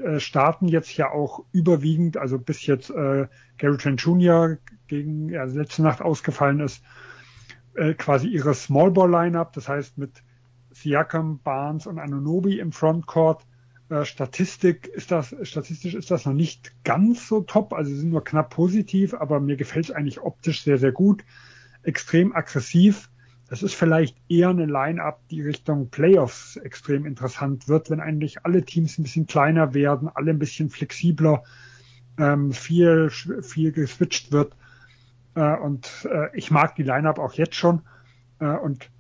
äh, starten jetzt ja auch überwiegend, also bis jetzt äh, Gary Trent Jr. gegen ja, letzte Nacht ausgefallen ist, äh, quasi ihre Small Ball Lineup, das heißt mit Siakam, Barnes und Anunobi im Frontcourt. Äh, Statistik ist das, statistisch ist das noch nicht ganz so top, also sie sind nur knapp positiv, aber mir gefällt es eigentlich optisch sehr, sehr gut. Extrem aggressiv das ist vielleicht eher eine Line-up, die Richtung Playoffs extrem interessant wird, wenn eigentlich alle Teams ein bisschen kleiner werden, alle ein bisschen flexibler, ähm, viel, viel geswitcht wird. Äh, und äh, ich mag die Line-up auch jetzt schon. Äh, und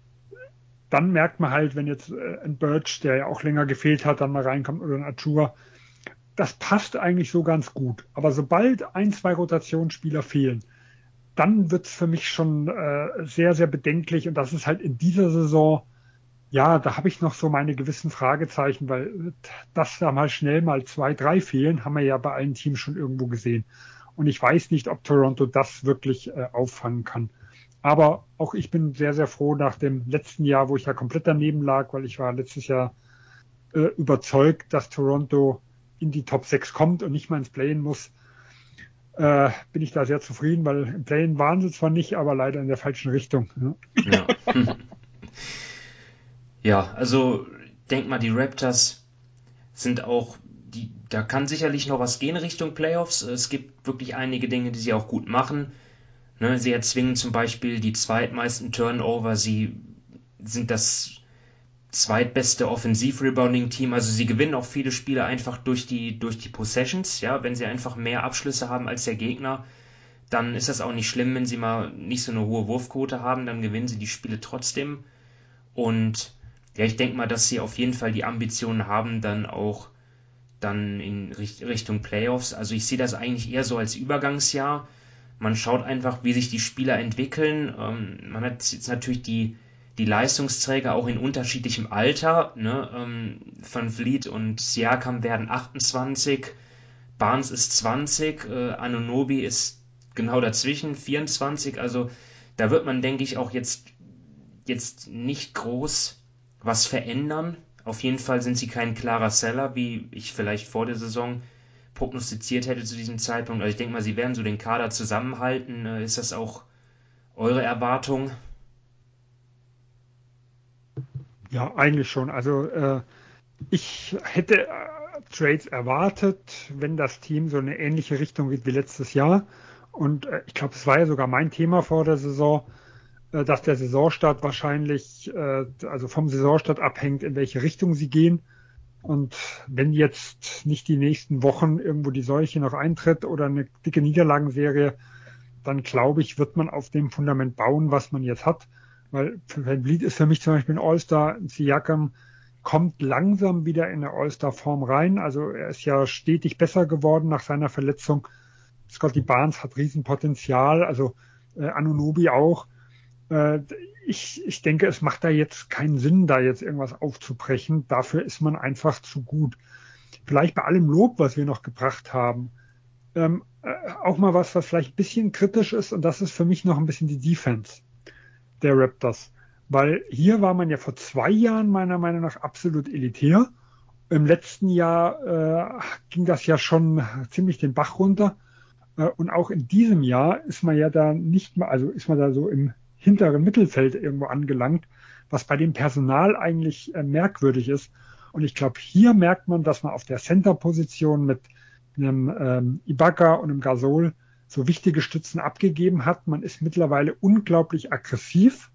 dann merkt man halt, wenn jetzt äh, ein Birch, der ja auch länger gefehlt hat, dann mal reinkommt oder ein Achua, das passt eigentlich so ganz gut. Aber sobald ein, zwei Rotationsspieler fehlen, dann wird es für mich schon äh, sehr, sehr bedenklich. Und das ist halt in dieser Saison, ja, da habe ich noch so meine gewissen Fragezeichen, weil dass da mal schnell mal zwei, drei fehlen, haben wir ja bei allen Teams schon irgendwo gesehen. Und ich weiß nicht, ob Toronto das wirklich äh, auffangen kann. Aber auch ich bin sehr, sehr froh nach dem letzten Jahr, wo ich ja komplett daneben lag, weil ich war letztes Jahr äh, überzeugt, dass Toronto in die Top 6 kommt und nicht mal ins Playen muss äh, bin ich da sehr zufrieden, weil im Playen waren sie zwar nicht, aber leider in der falschen Richtung. Ja, ja. ja also denk mal, die Raptors sind auch, die, da kann sicherlich noch was gehen Richtung Playoffs. Es gibt wirklich einige Dinge, die sie auch gut machen. Ne, sie erzwingen zum Beispiel die zweitmeisten Turnover. Sie sind das zweitbeste Offensiv-Rebounding-Team. Also sie gewinnen auch viele Spiele einfach durch die, durch die Possessions. Ja, wenn sie einfach mehr Abschlüsse haben als der Gegner, dann ist das auch nicht schlimm, wenn sie mal nicht so eine hohe Wurfquote haben, dann gewinnen sie die Spiele trotzdem. Und ja, ich denke mal, dass sie auf jeden Fall die Ambitionen haben, dann auch dann in Richtung Playoffs. Also ich sehe das eigentlich eher so als Übergangsjahr. Man schaut einfach, wie sich die Spieler entwickeln. Ähm, man hat jetzt natürlich die die Leistungsträger auch in unterschiedlichem Alter. Ne? Ähm, Van Vliet und Siakam werden 28, Barnes ist 20, äh, Anunobi ist genau dazwischen, 24. Also da wird man, denke ich, auch jetzt, jetzt nicht groß was verändern. Auf jeden Fall sind sie kein klarer Seller, wie ich vielleicht vor der Saison prognostiziert hätte zu diesem Zeitpunkt. Also ich denke mal, sie werden so den Kader zusammenhalten. Äh, ist das auch eure Erwartung? Ja, eigentlich schon. Also äh, ich hätte äh, Trades erwartet, wenn das Team so eine ähnliche Richtung geht wie letztes Jahr. Und äh, ich glaube, es war ja sogar mein Thema vor der Saison, dass der Saisonstart wahrscheinlich, äh, also vom Saisonstart abhängt, in welche Richtung sie gehen. Und wenn jetzt nicht die nächsten Wochen irgendwo die Seuche noch eintritt oder eine dicke Niederlagenserie, dann glaube ich, wird man auf dem Fundament bauen, was man jetzt hat. Weil Van Vliet ist für mich zum Beispiel ein All-Star. Siakam kommt langsam wieder in eine All-Star-Form rein. Also er ist ja stetig besser geworden nach seiner Verletzung. Scotty Barnes hat Riesenpotenzial, also äh, Anunobi auch. Äh, ich, ich denke, es macht da jetzt keinen Sinn, da jetzt irgendwas aufzubrechen. Dafür ist man einfach zu gut. Vielleicht bei allem Lob, was wir noch gebracht haben, ähm, äh, auch mal was, was vielleicht ein bisschen kritisch ist, und das ist für mich noch ein bisschen die Defense der Raptors. Weil hier war man ja vor zwei Jahren meiner Meinung nach absolut elitär. Im letzten Jahr äh, ging das ja schon ziemlich den Bach runter. Äh, und auch in diesem Jahr ist man ja da nicht mal, also ist man da so im hinteren Mittelfeld irgendwo angelangt, was bei dem Personal eigentlich äh, merkwürdig ist. Und ich glaube, hier merkt man, dass man auf der Center-Position mit einem ähm, Ibaka und einem Gasol so wichtige Stützen abgegeben hat. Man ist mittlerweile unglaublich aggressiv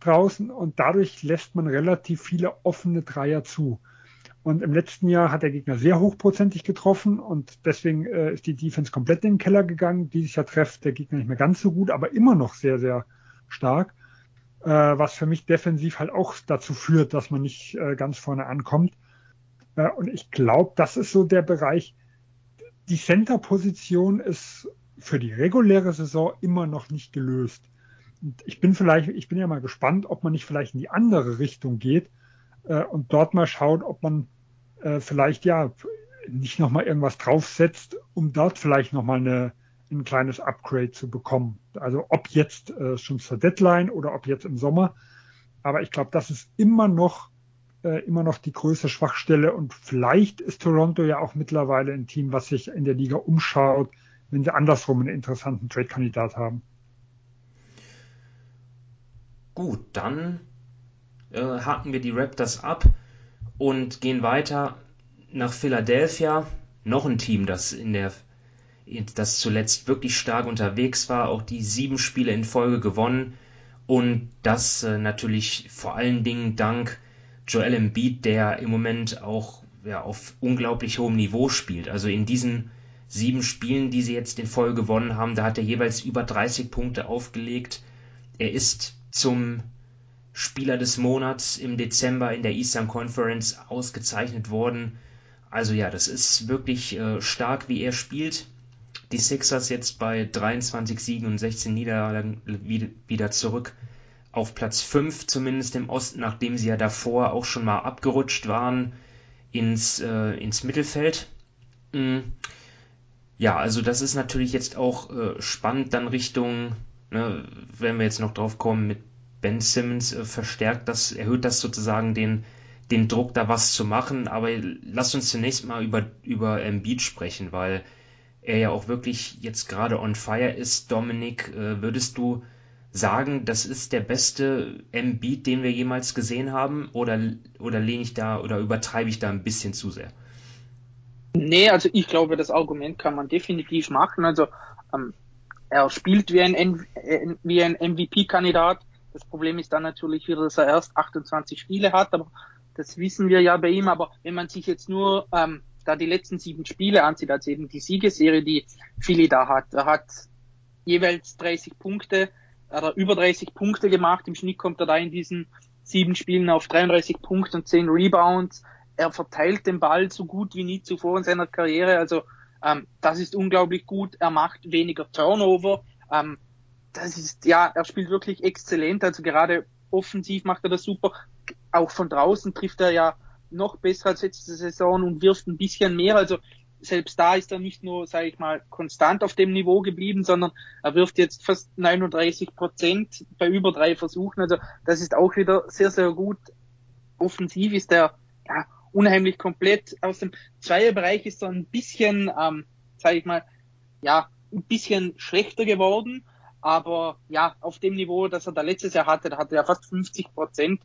draußen und dadurch lässt man relativ viele offene Dreier zu. Und im letzten Jahr hat der Gegner sehr hochprozentig getroffen und deswegen äh, ist die Defense komplett in den Keller gegangen. Dieses Jahr trifft der Gegner nicht mehr ganz so gut, aber immer noch sehr, sehr stark. Äh, was für mich defensiv halt auch dazu führt, dass man nicht äh, ganz vorne ankommt. Äh, und ich glaube, das ist so der Bereich. Die Center-Position ist für die reguläre Saison immer noch nicht gelöst. Und ich bin vielleicht, ich bin ja mal gespannt, ob man nicht vielleicht in die andere Richtung geht äh, und dort mal schaut, ob man äh, vielleicht ja nicht nochmal irgendwas draufsetzt, um dort vielleicht nochmal eine, ein kleines Upgrade zu bekommen. Also ob jetzt äh, schon zur Deadline oder ob jetzt im Sommer. Aber ich glaube, das ist immer noch äh, immer noch die größte Schwachstelle und vielleicht ist Toronto ja auch mittlerweile ein Team, was sich in der Liga umschaut, wenn sie andersrum einen interessanten Trade-Kandidat haben. Gut, dann äh, haken wir die Raptors ab und gehen weiter nach Philadelphia. Noch ein Team, das in der das zuletzt wirklich stark unterwegs war, auch die sieben Spiele in Folge gewonnen und das äh, natürlich vor allen Dingen dank Joel Embiid, der im Moment auch ja, auf unglaublich hohem Niveau spielt. Also in diesen sieben Spielen, die sie jetzt in Folge gewonnen haben, da hat er jeweils über 30 Punkte aufgelegt. Er ist zum Spieler des Monats im Dezember in der Eastern Conference ausgezeichnet worden. Also ja, das ist wirklich äh, stark, wie er spielt. Die Sixers jetzt bei 23 Siegen und 16 Niederlagen wieder zurück auf Platz 5, zumindest im Osten, nachdem sie ja davor auch schon mal abgerutscht waren ins, äh, ins Mittelfeld. Mhm. Ja, also das ist natürlich jetzt auch äh, spannend dann Richtung, ne, wenn wir jetzt noch drauf kommen, mit Ben Simmons äh, verstärkt das, erhöht das sozusagen den, den Druck, da was zu machen. Aber lasst uns zunächst mal über, über Embiid sprechen, weil er ja auch wirklich jetzt gerade on fire ist. Dominik, äh, würdest du sagen, das ist der beste Embiid, den wir jemals gesehen haben? Oder, oder lehne ich da oder übertreibe ich da ein bisschen zu sehr? Nee, also ich glaube, das Argument kann man definitiv machen. Also ähm, er spielt wie ein, wie ein MVP-Kandidat. Das Problem ist dann natürlich wieder, dass er erst 28 Spiele hat, aber das wissen wir ja bei ihm. Aber wenn man sich jetzt nur ähm, da die letzten sieben Spiele ansieht, also eben die Siegeserie, die Philly da hat, er hat jeweils 30 Punkte, er hat über 30 Punkte gemacht. Im Schnitt kommt er da in diesen sieben Spielen auf 33 Punkte und 10 Rebounds. Er verteilt den Ball so gut wie nie zuvor in seiner Karriere. Also ähm, das ist unglaublich gut. Er macht weniger Turnover. Ähm, das ist, ja, er spielt wirklich exzellent. Also gerade offensiv macht er das super. Auch von draußen trifft er ja noch besser als letzte Saison und wirft ein bisschen mehr. Also selbst da ist er nicht nur, sage ich mal, konstant auf dem Niveau geblieben, sondern er wirft jetzt fast 39 Prozent bei über drei Versuchen. Also das ist auch wieder sehr, sehr gut. Offensiv ist er ja, unheimlich komplett. Aus dem Zweierbereich ist er ein bisschen, ähm, sage ich mal, ja, ein bisschen schlechter geworden. Aber ja, auf dem Niveau, das er da letztes Jahr hatte, da hatte er fast 50 Prozent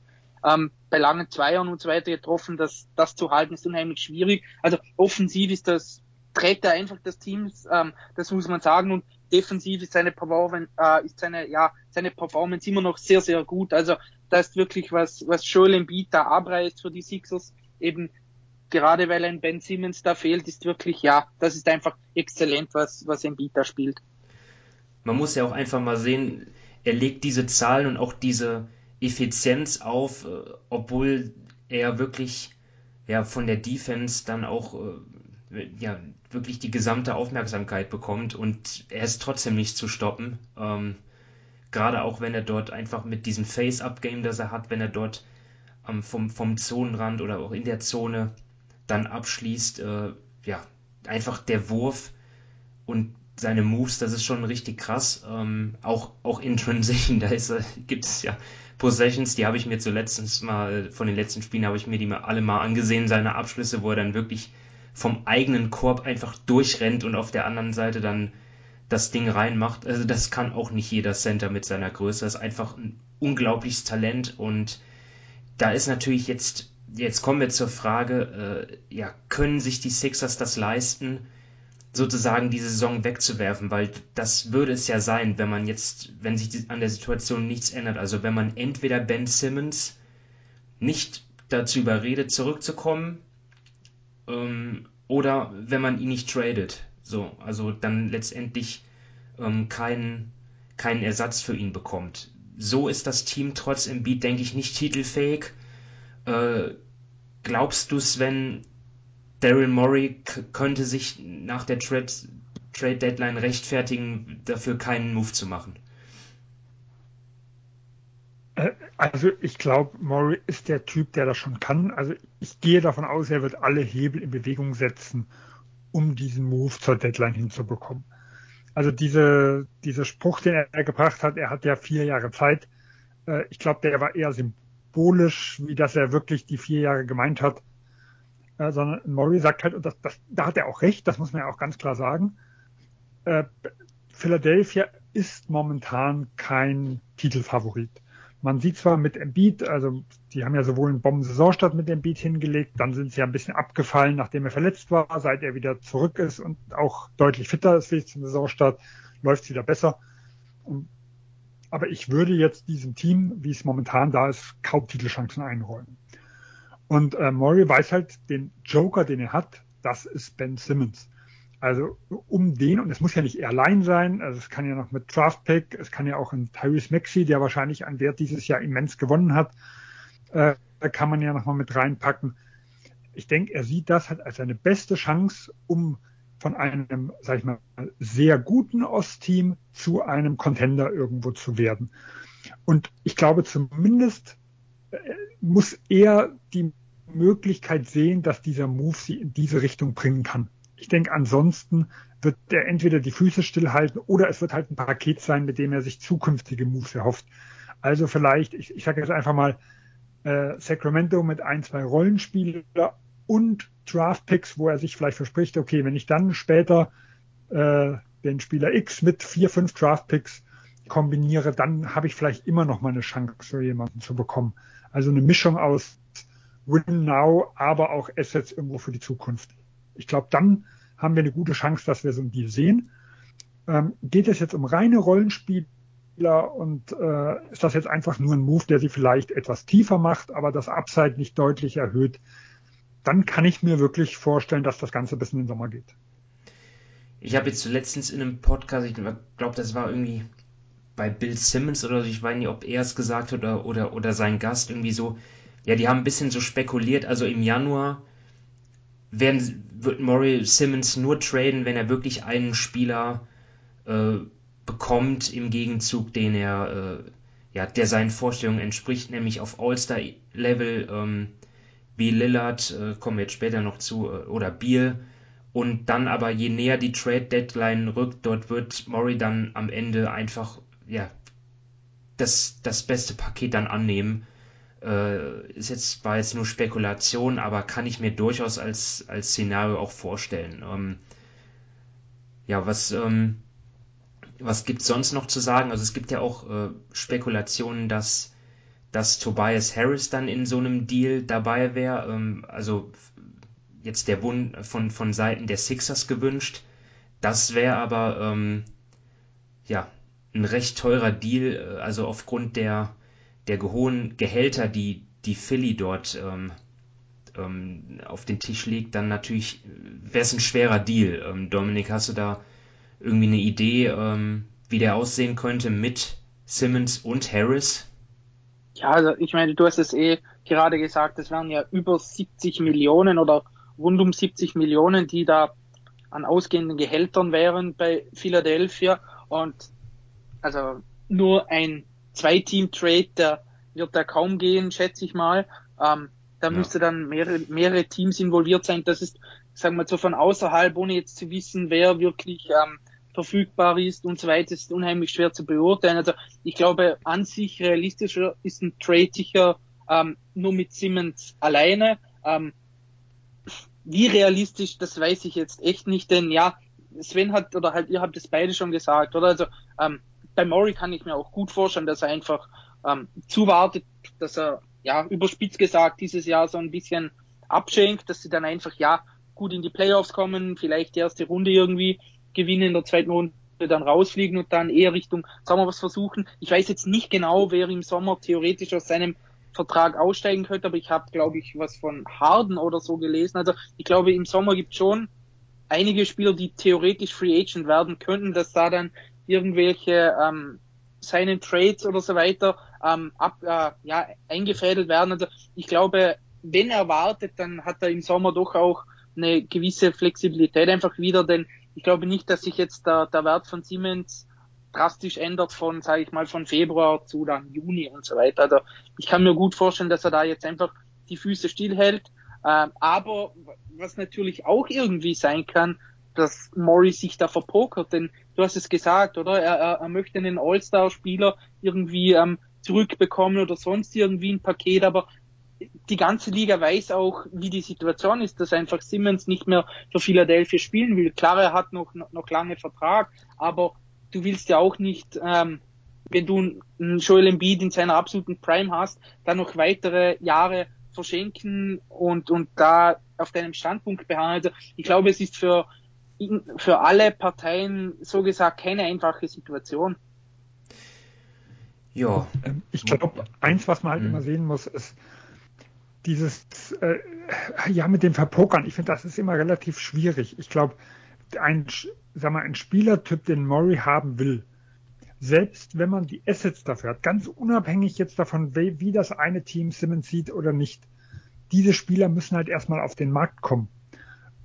ähm, bei langen Zweiern und so weiter getroffen. Das, das zu halten ist unheimlich schwierig. Also offensiv ist das, trägt er einfach das Team, ähm, das muss man sagen. Und defensiv ist seine Performance, äh, ist seine, ja, seine Performance immer noch sehr, sehr gut. Also da ist wirklich was, was Joel Embiid da abreißt für die Sixers. Eben gerade weil ein Ben Simmons da fehlt, ist wirklich, ja, das ist einfach exzellent, was, was Embiid da spielt man muss ja auch einfach mal sehen, er legt diese Zahlen und auch diese Effizienz auf, äh, obwohl er wirklich ja von der Defense dann auch äh, ja wirklich die gesamte Aufmerksamkeit bekommt und er ist trotzdem nicht zu stoppen. Ähm, Gerade auch wenn er dort einfach mit diesem Face-Up-Game, das er hat, wenn er dort ähm, vom, vom Zonenrand oder auch in der Zone dann abschließt, äh, ja, einfach der Wurf und seine Moves, das ist schon richtig krass. Ähm, auch, auch in Transition, da ist, gibt es ja Possessions, die habe ich mir zuletzt mal, von den letzten Spielen habe ich mir die mal alle mal angesehen, seine Abschlüsse, wo er dann wirklich vom eigenen Korb einfach durchrennt und auf der anderen Seite dann das Ding reinmacht. Also das kann auch nicht jeder Center mit seiner Größe. Das ist einfach ein unglaubliches Talent und da ist natürlich jetzt, jetzt kommen wir zur Frage, äh, ja, können sich die Sixers das leisten? Sozusagen die Saison wegzuwerfen, weil das würde es ja sein, wenn man jetzt, wenn sich an der Situation nichts ändert. Also wenn man entweder Ben Simmons nicht dazu überredet, zurückzukommen, ähm, oder wenn man ihn nicht tradet. So, also dann letztendlich ähm, keinen, keinen Ersatz für ihn bekommt. So ist das Team trotz Embiid, denke ich, nicht titelfähig. Äh, glaubst du, Sven, Daryl Morey könnte sich nach der Trade, Trade Deadline rechtfertigen, dafür keinen Move zu machen? Äh, also ich glaube, Murray ist der Typ, der das schon kann. Also ich gehe davon aus, er wird alle Hebel in Bewegung setzen, um diesen Move zur Deadline hinzubekommen. Also diese, dieser Spruch, den er gebracht hat, er hat ja vier Jahre Zeit. Äh, ich glaube, der war eher symbolisch, wie dass er wirklich die vier Jahre gemeint hat äh, sondern Murray sagt halt, und das, das, da hat er auch recht, das muss man ja auch ganz klar sagen, äh, Philadelphia ist momentan kein Titelfavorit. Man sieht zwar mit Embiid, also die haben ja sowohl einen Bomben-Saisonstart mit Embiid hingelegt, dann sind sie ja ein bisschen abgefallen, nachdem er verletzt war, seit er wieder zurück ist und auch deutlich fitter ist wie zum Saisonstart, läuft es wieder besser. Aber ich würde jetzt diesem Team, wie es momentan da ist, kaum Titelchancen einräumen. Und äh, Murray weiß halt, den Joker, den er hat, das ist Ben Simmons. Also um den, und es muss ja nicht er allein sein, also es kann ja noch mit Draft Pick, es kann ja auch ein Tyrese Maxey, der wahrscheinlich an Wert dieses Jahr immens gewonnen hat, äh, da kann man ja nochmal mit reinpacken. Ich denke, er sieht das halt als seine beste Chance, um von einem, sag ich mal, sehr guten Ostteam zu einem Contender irgendwo zu werden. Und ich glaube zumindest äh, muss er die Möglichkeit sehen, dass dieser Move sie in diese Richtung bringen kann. Ich denke, ansonsten wird er entweder die Füße stillhalten oder es wird halt ein Paket sein, mit dem er sich zukünftige Moves erhofft. Also vielleicht, ich, ich sage jetzt einfach mal, äh, Sacramento mit ein, zwei Rollenspieler und Draftpicks, wo er sich vielleicht verspricht, okay, wenn ich dann später äh, den Spieler X mit vier, fünf Draftpicks kombiniere, dann habe ich vielleicht immer noch mal eine Chance, für jemanden zu bekommen. Also eine Mischung aus Win Now, aber auch Assets irgendwo für die Zukunft. Ich glaube, dann haben wir eine gute Chance, dass wir so ein Deal sehen. Ähm, geht es jetzt um reine Rollenspieler und äh, ist das jetzt einfach nur ein Move, der sie vielleicht etwas tiefer macht, aber das Upside nicht deutlich erhöht, dann kann ich mir wirklich vorstellen, dass das Ganze bis in den Sommer geht. Ich habe jetzt letztens in einem Podcast, ich glaube, das war irgendwie bei Bill Simmons oder so, ich weiß nicht, ob er es gesagt hat oder, oder, oder sein Gast irgendwie so, ja, die haben ein bisschen so spekuliert, also im Januar werden, wird Murray Simmons nur traden, wenn er wirklich einen Spieler äh, bekommt im Gegenzug, den er, äh, ja, der seinen Vorstellungen entspricht, nämlich auf All-Star-Level, ähm, wie Lillard, äh, kommen wir jetzt später noch zu, äh, oder Beal. Und dann aber, je näher die Trade-Deadline rückt, dort wird Murray dann am Ende einfach, ja, das, das beste Paket dann annehmen äh, ist jetzt, war jetzt nur Spekulation, aber kann ich mir durchaus als, als Szenario auch vorstellen. Ähm, ja, was, ähm, was gibt sonst noch zu sagen? Also es gibt ja auch äh, Spekulationen, dass, dass Tobias Harris dann in so einem Deal dabei wäre. Ähm, also jetzt der Wunsch von, von Seiten der Sixers gewünscht. Das wäre aber ähm, ja ein recht teurer Deal, äh, also aufgrund der der hohen Gehälter, die, die Philly dort ähm, ähm, auf den Tisch legt, dann natürlich wäre es ein schwerer Deal. Ähm, Dominik, hast du da irgendwie eine Idee, ähm, wie der aussehen könnte mit Simmons und Harris? Ja, also ich meine, du hast es eh gerade gesagt, es wären ja über 70 Millionen oder rund um 70 Millionen, die da an ausgehenden Gehältern wären bei Philadelphia und also nur ein Zwei-Team-Trade, der wird da kaum gehen, schätze ich mal. Ähm, da ja. müsste dann mehrere, mehrere Teams involviert sein. Das ist, sagen wir so von außerhalb, ohne jetzt zu wissen, wer wirklich ähm, verfügbar ist und so weiter, ist unheimlich schwer zu beurteilen. Also ich glaube, an sich realistischer ist ein Trade sicher ähm, nur mit Simmons alleine. Ähm, wie realistisch, das weiß ich jetzt echt nicht, denn ja, Sven hat, oder halt, ihr habt es beide schon gesagt, oder? Also ähm, bei Murray kann ich mir auch gut vorstellen, dass er einfach ähm, zuwartet, dass er, ja, überspitzt gesagt, dieses Jahr so ein bisschen abschenkt, dass sie dann einfach, ja, gut in die Playoffs kommen, vielleicht die erste Runde irgendwie gewinnen, in der zweiten Runde dann rausfliegen und dann eher Richtung Sommer was versuchen. Ich weiß jetzt nicht genau, wer im Sommer theoretisch aus seinem Vertrag aussteigen könnte, aber ich habe, glaube ich, was von Harden oder so gelesen. Also ich glaube, im Sommer gibt schon einige Spieler, die theoretisch Free Agent werden könnten, dass da dann irgendwelche ähm, seinen Trades oder so weiter ähm, ab, äh, ja, eingefädelt werden. Also ich glaube, wenn er wartet, dann hat er im Sommer doch auch eine gewisse Flexibilität einfach wieder, denn ich glaube nicht, dass sich jetzt der, der Wert von Siemens drastisch ändert von, sage ich mal, von Februar zu dann Juni und so weiter. Also ich kann mir gut vorstellen, dass er da jetzt einfach die Füße stillhält. Ähm, aber was natürlich auch irgendwie sein kann, dass Morris sich da verpokert, denn du hast es gesagt, oder? Er, er, er möchte einen All-Star-Spieler irgendwie ähm, zurückbekommen oder sonst irgendwie ein Paket, aber die ganze Liga weiß auch, wie die Situation ist, dass einfach Simmons nicht mehr für Philadelphia spielen will. Klar, er hat noch, noch lange Vertrag, aber du willst ja auch nicht, ähm, wenn du einen Joel Embiid in seiner absoluten Prime hast, dann noch weitere Jahre verschenken und, und da auf deinem Standpunkt beharren. Also ich glaube, es ist für, für alle Parteien so gesagt keine einfache Situation. Ja. Ähm, ich glaube, eins, was man halt mhm. immer sehen muss, ist dieses, äh, ja, mit dem Verpokern. Ich finde, das ist immer relativ schwierig. Ich glaube, ein, sag mal, ein Spielertyp, den Murray haben will, selbst wenn man die Assets dafür hat, ganz unabhängig jetzt davon, wie, wie das eine Team Simmons sieht oder nicht, diese Spieler müssen halt erstmal auf den Markt kommen.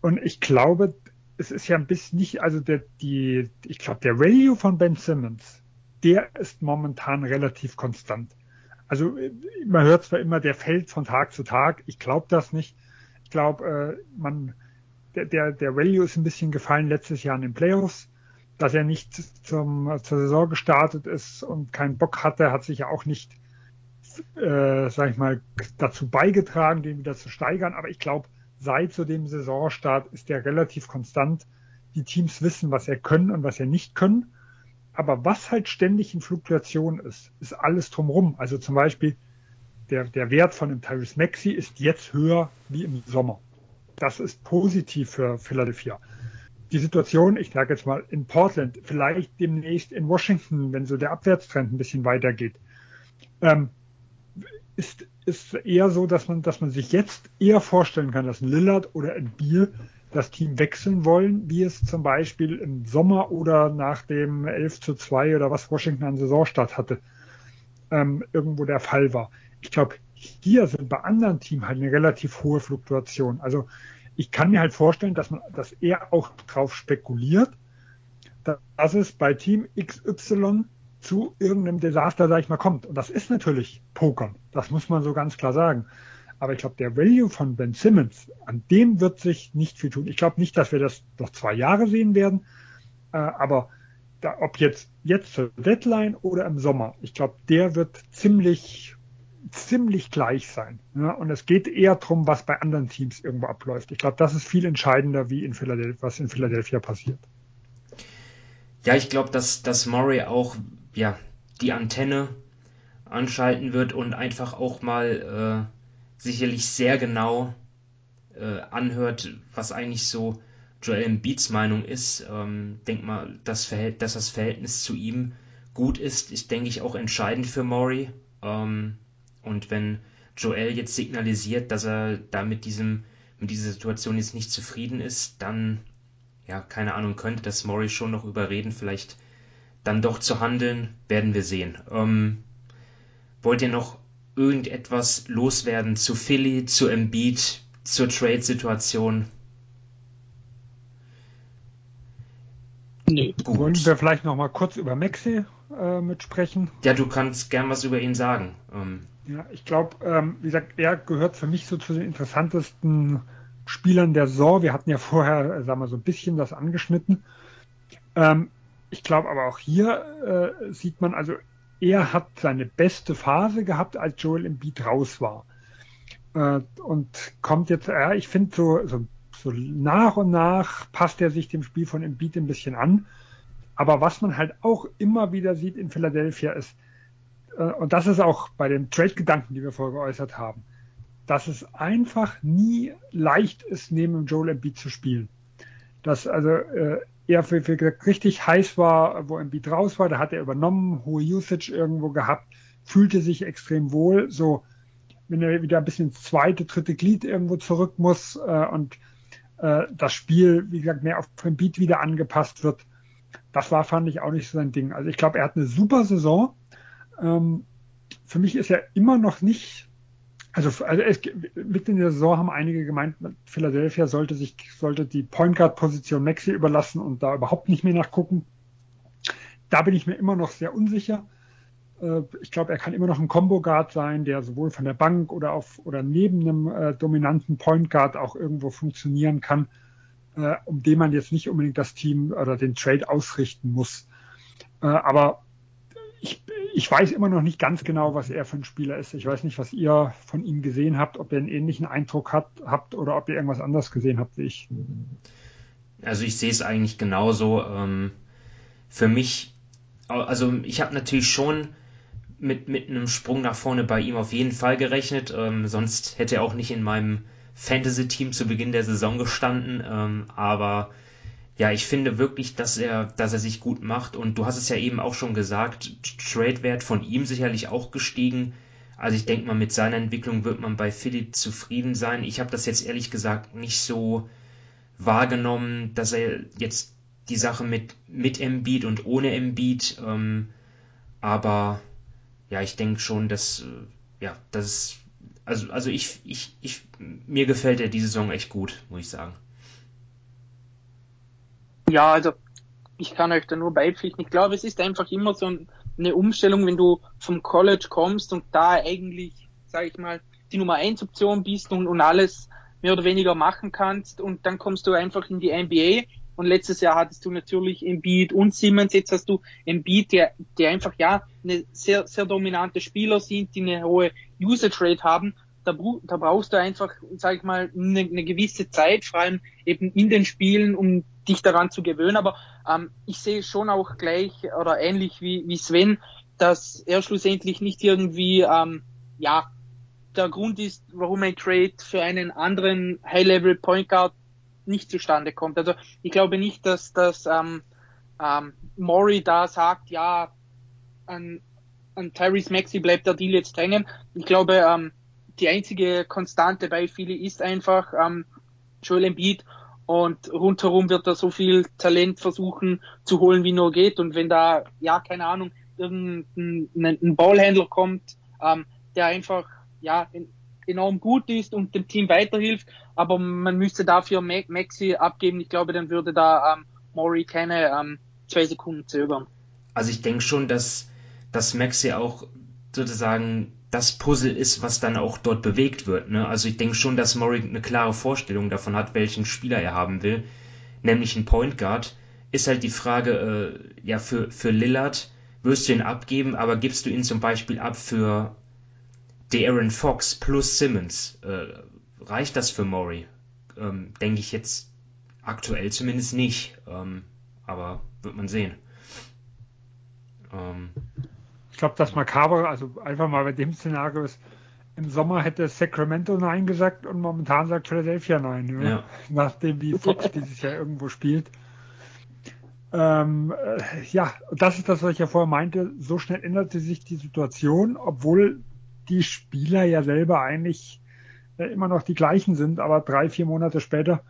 Und ich glaube, es ist ja ein bisschen nicht, also der, die, ich glaube, der Value von Ben Simmons, der ist momentan relativ konstant. Also man hört zwar immer, der fällt von Tag zu Tag. Ich glaube das nicht. Ich glaube, äh, man, der, der, der Value ist ein bisschen gefallen letztes Jahr in den Playoffs. Dass er nicht zum, zur Saison gestartet ist und keinen Bock hatte, hat sich ja auch nicht, äh, sag ich mal, dazu beigetragen, den wieder zu steigern. Aber ich glaube, seit zu dem Saisonstart ist er relativ konstant. Die Teams wissen, was er können und was er nicht können. Aber was halt ständig in Fluktuation ist, ist alles drumherum. Also zum Beispiel der, der Wert von dem Tyrese Maxi ist jetzt höher wie im Sommer. Das ist positiv für Philadelphia. Die Situation, ich sage jetzt mal in Portland, vielleicht demnächst in Washington, wenn so der Abwärtstrend ein bisschen weitergeht, ähm, ist, ist eher so, dass man, dass man sich jetzt eher vorstellen kann, dass ein Lillard oder ein Bier das Team wechseln wollen, wie es zum Beispiel im Sommer oder nach dem 11 zu 2 oder was Washington an Saisonstart hatte, ähm, irgendwo der Fall war. Ich glaube, hier sind bei anderen Teams halt eine relativ hohe Fluktuation. Also ich kann mir halt vorstellen, dass man, dass er auch drauf spekuliert, dass es bei Team XY zu irgendeinem Desaster, sag ich mal, kommt. Und das ist natürlich Pokern. Das muss man so ganz klar sagen. Aber ich glaube, der Value von Ben Simmons, an dem wird sich nicht viel tun. Ich glaube nicht, dass wir das noch zwei Jahre sehen werden. Äh, aber da, ob jetzt, jetzt zur Deadline oder im Sommer, ich glaube, der wird ziemlich, ziemlich gleich sein. Ja? Und es geht eher darum, was bei anderen Teams irgendwo abläuft. Ich glaube, das ist viel entscheidender, wie in Philadelphia, was in Philadelphia passiert. Ja, ich glaube, dass, dass Murray auch ja, die Antenne anschalten wird und einfach auch mal äh, sicherlich sehr genau äh, anhört, was eigentlich so Joel Embiids Meinung ist. Ähm, denk mal, das dass das Verhältnis zu ihm gut ist, ist, denke ich, auch entscheidend für Maury. Ähm, und wenn Joel jetzt signalisiert, dass er da mit diesem, mit dieser Situation jetzt nicht zufrieden ist, dann, ja, keine Ahnung, könnte das Maury schon noch überreden, vielleicht dann doch zu handeln, werden wir sehen. Ähm, wollt ihr noch irgendetwas loswerden zu Philly, zu Embiid, zur Trade-Situation? Nee. Gut. Wollen wir vielleicht noch mal kurz über Maxi äh, mitsprechen? Ja, du kannst gern was über ihn sagen. Ähm. Ja, ich glaube, ähm, wie gesagt, er gehört für mich so zu den interessantesten Spielern der Saison. Wir hatten ja vorher, äh, sagen wir so ein bisschen das angeschnitten. Ähm, ich glaube aber auch hier äh, sieht man, also er hat seine beste Phase gehabt, als Joel Embiid raus war. Äh, und kommt jetzt, ja, ich finde so, so, so nach und nach passt er sich dem Spiel von Embiid ein bisschen an. Aber was man halt auch immer wieder sieht in Philadelphia ist, äh, und das ist auch bei den Trade-Gedanken, die wir vorher geäußert haben, dass es einfach nie leicht ist, neben Joel Embiid zu spielen. Dass also äh, er für, für richtig heiß war, wo Embiid raus war, da hat er übernommen, hohe Usage irgendwo gehabt, fühlte sich extrem wohl. So, wenn er wieder ein bisschen ins zweite, dritte Glied irgendwo zurück muss äh, und äh, das Spiel, wie gesagt, mehr auf Embiid wieder angepasst wird, das war, fand ich, auch nicht so sein Ding. Also ich glaube, er hat eine super Saison. Ähm, für mich ist er immer noch nicht also, also es, mitten in der Saison haben einige gemeint, Philadelphia sollte sich sollte die Point Guard Position Maxi überlassen und da überhaupt nicht mehr nachgucken. Da bin ich mir immer noch sehr unsicher. Äh, ich glaube, er kann immer noch ein Combo Guard sein, der sowohl von der Bank oder auf oder neben einem äh, dominanten Point Guard auch irgendwo funktionieren kann, äh, um den man jetzt nicht unbedingt das Team oder den Trade ausrichten muss. Äh, aber ich, ich weiß immer noch nicht ganz genau, was er für ein Spieler ist. Ich weiß nicht, was ihr von ihm gesehen habt, ob ihr einen ähnlichen Eindruck hat, habt oder ob ihr irgendwas anderes gesehen habt wie ich. Also ich sehe es eigentlich genauso. Ähm, für mich, also ich habe natürlich schon mit, mit einem Sprung nach vorne bei ihm auf jeden Fall gerechnet. Ähm, sonst hätte er auch nicht in meinem Fantasy-Team zu Beginn der Saison gestanden. Ähm, aber ja, ich finde wirklich, dass er, dass er sich gut macht. Und du hast es ja eben auch schon gesagt, Trade-Wert von ihm sicherlich auch gestiegen. Also ich denke mal, mit seiner Entwicklung wird man bei Philipp zufrieden sein. Ich habe das jetzt ehrlich gesagt nicht so wahrgenommen, dass er jetzt die Sache mit, mit Embiid und ohne Embiid, ähm, aber ja, ich denke schon, dass, äh, ja, das ist, also, also ich, ich, ich, mir gefällt er diese Saison echt gut, muss ich sagen. Ja, also ich kann euch da nur beipflichten. Ich glaube, es ist einfach immer so eine Umstellung, wenn du vom College kommst und da eigentlich, sage ich mal, die Nummer 1 Option bist und, und alles mehr oder weniger machen kannst und dann kommst du einfach in die NBA und letztes Jahr hattest du natürlich Embiid und Simmons, jetzt hast du Embiid, der, der einfach ja eine sehr, sehr dominante Spieler sind, die eine hohe Usage Rate haben. Da, da brauchst du einfach, sag ich mal, eine, eine gewisse Zeit, vor allem eben in den Spielen, um dich daran zu gewöhnen. Aber ähm, ich sehe schon auch gleich oder ähnlich wie, wie Sven, dass er schlussendlich nicht irgendwie ähm, ja der Grund ist, warum ein Trade für einen anderen High-Level Point Guard nicht zustande kommt. Also ich glaube nicht, dass dass ähm, ähm, Maury da sagt, ja, an, an Tyrese Maxi bleibt der Deal jetzt hängen. Ich glaube, ähm, die einzige Konstante bei Philly ist einfach ähm, Joel Embiid und rundherum wird er so viel Talent versuchen zu holen, wie nur geht. Und wenn da, ja, keine Ahnung, irgendein ein Ballhändler kommt, ähm, der einfach, ja, enorm gut ist und dem Team weiterhilft, aber man müsste dafür Maxi abgeben. Ich glaube, dann würde da ähm, Maury keine ähm, zwei Sekunden zögern. Also ich denke schon, dass, dass Maxi auch sozusagen das Puzzle ist, was dann auch dort bewegt wird. Ne? Also ich denke schon, dass Murray eine klare Vorstellung davon hat, welchen Spieler er haben will, nämlich einen Point Guard. Ist halt die Frage, äh, ja, für, für Lillard wirst du ihn abgeben, aber gibst du ihn zum Beispiel ab für Aaron Fox plus Simmons? Äh, reicht das für Murray? Ähm, denke ich jetzt aktuell zumindest nicht. Ähm, aber wird man sehen. Ähm, ich glaube, das Makabre, also einfach mal bei dem Szenario ist, im Sommer hätte Sacramento Nein gesagt und momentan sagt Philadelphia Nein, ja. nachdem wie Fox dieses Jahr irgendwo spielt. Ähm, äh, ja, das ist das, was ich ja vorher meinte. So schnell änderte sich die Situation, obwohl die Spieler ja selber eigentlich äh, immer noch die gleichen sind, aber drei, vier Monate später.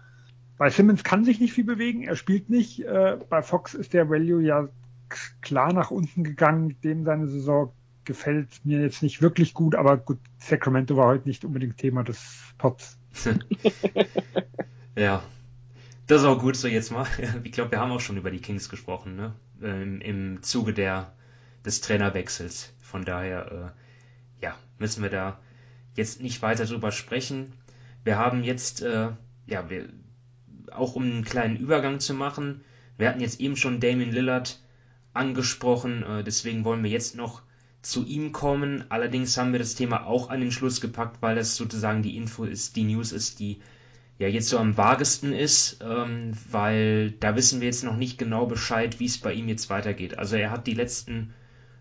Bei Simmons kann sich nicht viel bewegen, er spielt nicht. Äh, bei Fox ist der Value ja klar nach unten gegangen. Dem seine Saison gefällt mir jetzt nicht wirklich gut, aber gut, Sacramento war heute nicht unbedingt Thema des Pots. ja, das ist auch gut so jetzt mal. Ich glaube, wir haben auch schon über die Kings gesprochen, ne? Im, im Zuge der, des Trainerwechsels. Von daher, äh, ja, müssen wir da jetzt nicht weiter drüber sprechen. Wir haben jetzt, äh, ja, wir, auch um einen kleinen Übergang zu machen, wir hatten jetzt eben schon Damien Lillard angesprochen. Äh, deswegen wollen wir jetzt noch zu ihm kommen. Allerdings haben wir das Thema auch an den Schluss gepackt, weil das sozusagen die Info ist, die News ist, die ja jetzt so am vagesten ist, ähm, weil da wissen wir jetzt noch nicht genau Bescheid, wie es bei ihm jetzt weitergeht. Also er hat die letzten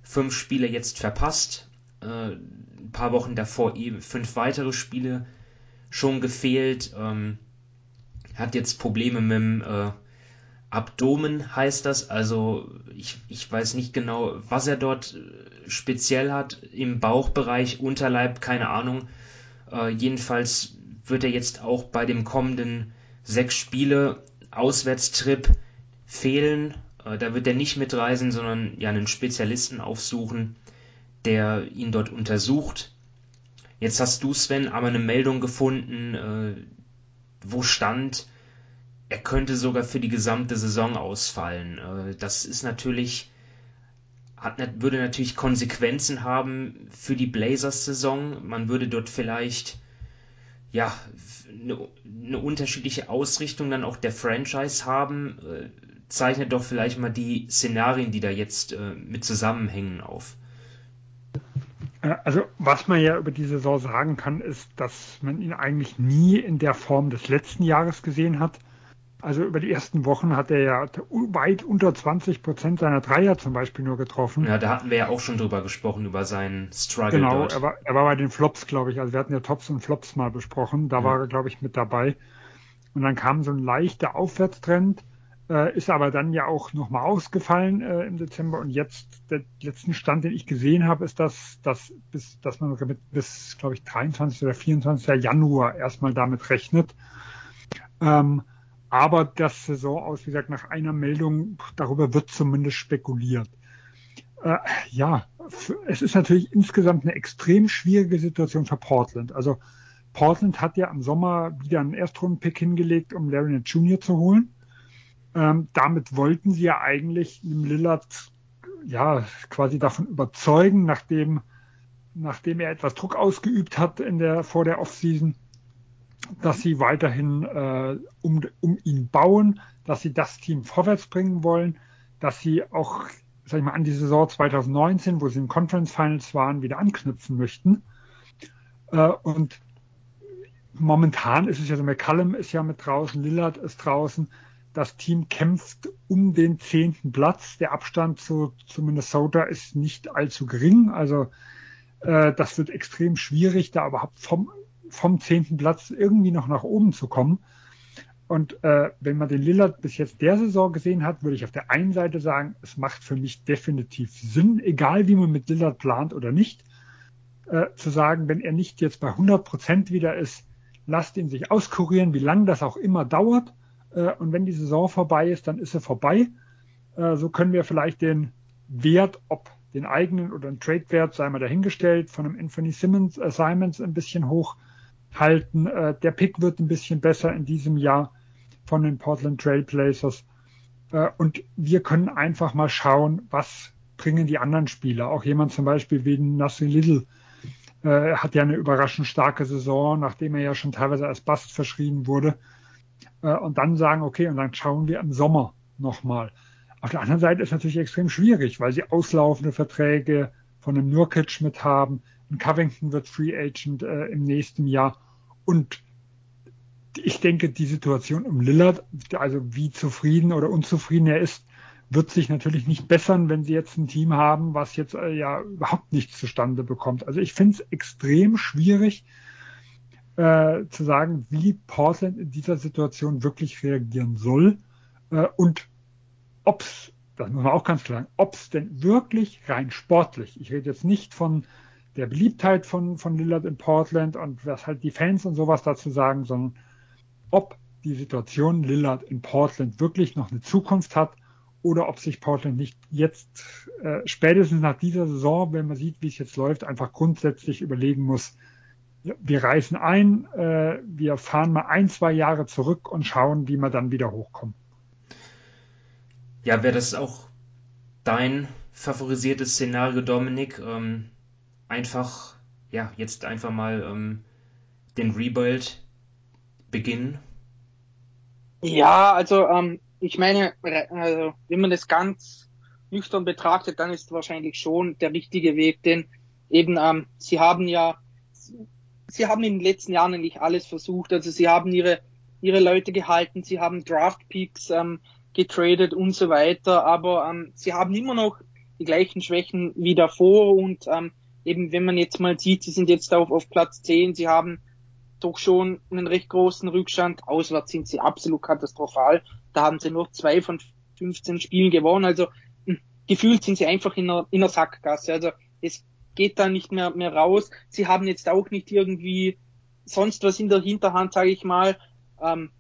fünf Spiele jetzt verpasst, äh, ein paar Wochen davor eben fünf weitere Spiele schon gefehlt. Ähm, hat jetzt Probleme mit dem äh, Abdomen, heißt das. Also ich, ich weiß nicht genau, was er dort äh, speziell hat. Im Bauchbereich, Unterleib, keine Ahnung. Äh, jedenfalls wird er jetzt auch bei dem kommenden sechs Spiele Auswärtstrip fehlen. Äh, da wird er nicht mitreisen, sondern ja einen Spezialisten aufsuchen, der ihn dort untersucht. Jetzt hast du, Sven, aber eine Meldung gefunden, äh, wo stand, er könnte sogar für die gesamte Saison ausfallen. Äh, das ist natürlich, hat, würde natürlich Konsequenzen haben für die Blazers-Saison. Man würde dort vielleicht ja eine, eine, unterschiedliche Ausrichtung dann auch der Franchise haben. Äh, zeichnet doch vielleicht mal die Szenarien, die da jetzt äh, mit zusammenhängen, auf. Also was man ja über die Saison sagen kann, ist, dass man ihn eigentlich nie in der Form des letzten Jahres gesehen hat. Also über die ersten Wochen hat er ja weit unter 20 Prozent seiner Dreier zum Beispiel nur getroffen. Ja, da hatten wir ja auch schon drüber gesprochen, über seinen Struggle genau, dort. Er war, er war bei den Flops, glaube ich. Also wir hatten ja Tops und Flops mal besprochen. Da ja. war er, glaube ich, mit dabei. Und dann kam so ein leichter Aufwärtstrend, äh, ist aber dann ja auch nochmal ausgefallen äh, im Dezember. Und jetzt, der letzten Stand, den ich gesehen habe, ist, dass, dass, bis, dass man mit, bis, glaube ich, 23 oder 24. Januar erstmal damit rechnet. Ähm, aber das Saison aus, wie gesagt, nach einer Meldung, darüber wird zumindest spekuliert. Äh, ja, es ist natürlich insgesamt eine extrem schwierige Situation für Portland. Also Portland hat ja im Sommer wieder einen Erstrundenpick hingelegt, um Larry Jr. zu holen. Ähm, damit wollten sie ja eigentlich Lillard ja quasi davon überzeugen, nachdem, nachdem er etwas Druck ausgeübt hat in der, vor der Offseason, dass sie weiterhin äh, um, um ihn bauen, dass sie das Team vorwärts bringen wollen, dass sie auch, sag ich mal, an die Saison 2019, wo sie in Conference Finals waren, wieder anknüpfen möchten. Äh, und momentan ist es ja so, McCallum ist ja mit draußen, Lillard ist draußen. Das Team kämpft um den zehnten Platz. Der Abstand zu, zu Minnesota ist nicht allzu gering. Also äh, das wird extrem schwierig, da überhaupt vom vom zehnten Platz irgendwie noch nach oben zu kommen. Und äh, wenn man den Lillard bis jetzt der Saison gesehen hat, würde ich auf der einen Seite sagen, es macht für mich definitiv Sinn, egal wie man mit Lillard plant oder nicht, äh, zu sagen, wenn er nicht jetzt bei 100 Prozent wieder ist, lasst ihn sich auskurieren, wie lange das auch immer dauert. Äh, und wenn die Saison vorbei ist, dann ist er vorbei. Äh, so können wir vielleicht den Wert, ob den eigenen oder den Trade-Wert, sei mal dahingestellt, von einem Anthony Simmons, äh, Simons ein bisschen hoch halten. Äh, der Pick wird ein bisschen besser in diesem Jahr von den Portland Trailblazers. Äh, und wir können einfach mal schauen, was bringen die anderen Spieler. Auch jemand zum Beispiel wie Nassim Little äh, hat ja eine überraschend starke Saison, nachdem er ja schon teilweise als Bast verschrieben wurde. Äh, und dann sagen, okay, und dann schauen wir im Sommer nochmal. Auf der anderen Seite ist natürlich extrem schwierig, weil sie auslaufende Verträge von einem Nurkic mit haben. Ein Covington wird Free Agent äh, im nächsten Jahr. Und ich denke, die Situation um Lillard, also wie zufrieden oder unzufrieden er ist, wird sich natürlich nicht bessern, wenn sie jetzt ein Team haben, was jetzt äh, ja überhaupt nichts zustande bekommt. Also ich finde es extrem schwierig äh, zu sagen, wie Portland in dieser Situation wirklich reagieren soll äh, und ob es, das muss man auch ganz klar sagen, ob es denn wirklich rein sportlich, ich rede jetzt nicht von der Beliebtheit von, von Lillard in Portland und was halt die Fans und sowas dazu sagen, sondern ob die Situation Lillard in Portland wirklich noch eine Zukunft hat oder ob sich Portland nicht jetzt äh, spätestens nach dieser Saison, wenn man sieht, wie es jetzt läuft, einfach grundsätzlich überlegen muss, wir reisen ein, äh, wir fahren mal ein, zwei Jahre zurück und schauen, wie wir dann wieder hochkommen. Ja, wäre das auch dein favorisiertes Szenario, Dominik? Ähm, einfach, ja, jetzt einfach mal ähm, den Rebuild beginnen? Ja, also ähm, ich meine, also, wenn man das ganz nüchtern betrachtet, dann ist wahrscheinlich schon der richtige Weg, denn eben ähm, sie haben ja, sie haben in den letzten Jahren eigentlich alles versucht, also sie haben ihre ihre Leute gehalten, sie haben Draft Picks ähm, getradet und so weiter, aber ähm, sie haben immer noch die gleichen Schwächen wie davor und ähm, eben, wenn man jetzt mal sieht, sie sind jetzt auf, auf Platz 10, sie haben doch schon einen recht großen Rückstand. Auswärts sind sie absolut katastrophal. Da haben sie nur zwei von 15 Spielen gewonnen. Also hm, gefühlt sind sie einfach in einer, in einer Sackgasse. Also es geht da nicht mehr, mehr raus. Sie haben jetzt auch nicht irgendwie sonst was in der Hinterhand, sage ich mal, ähm,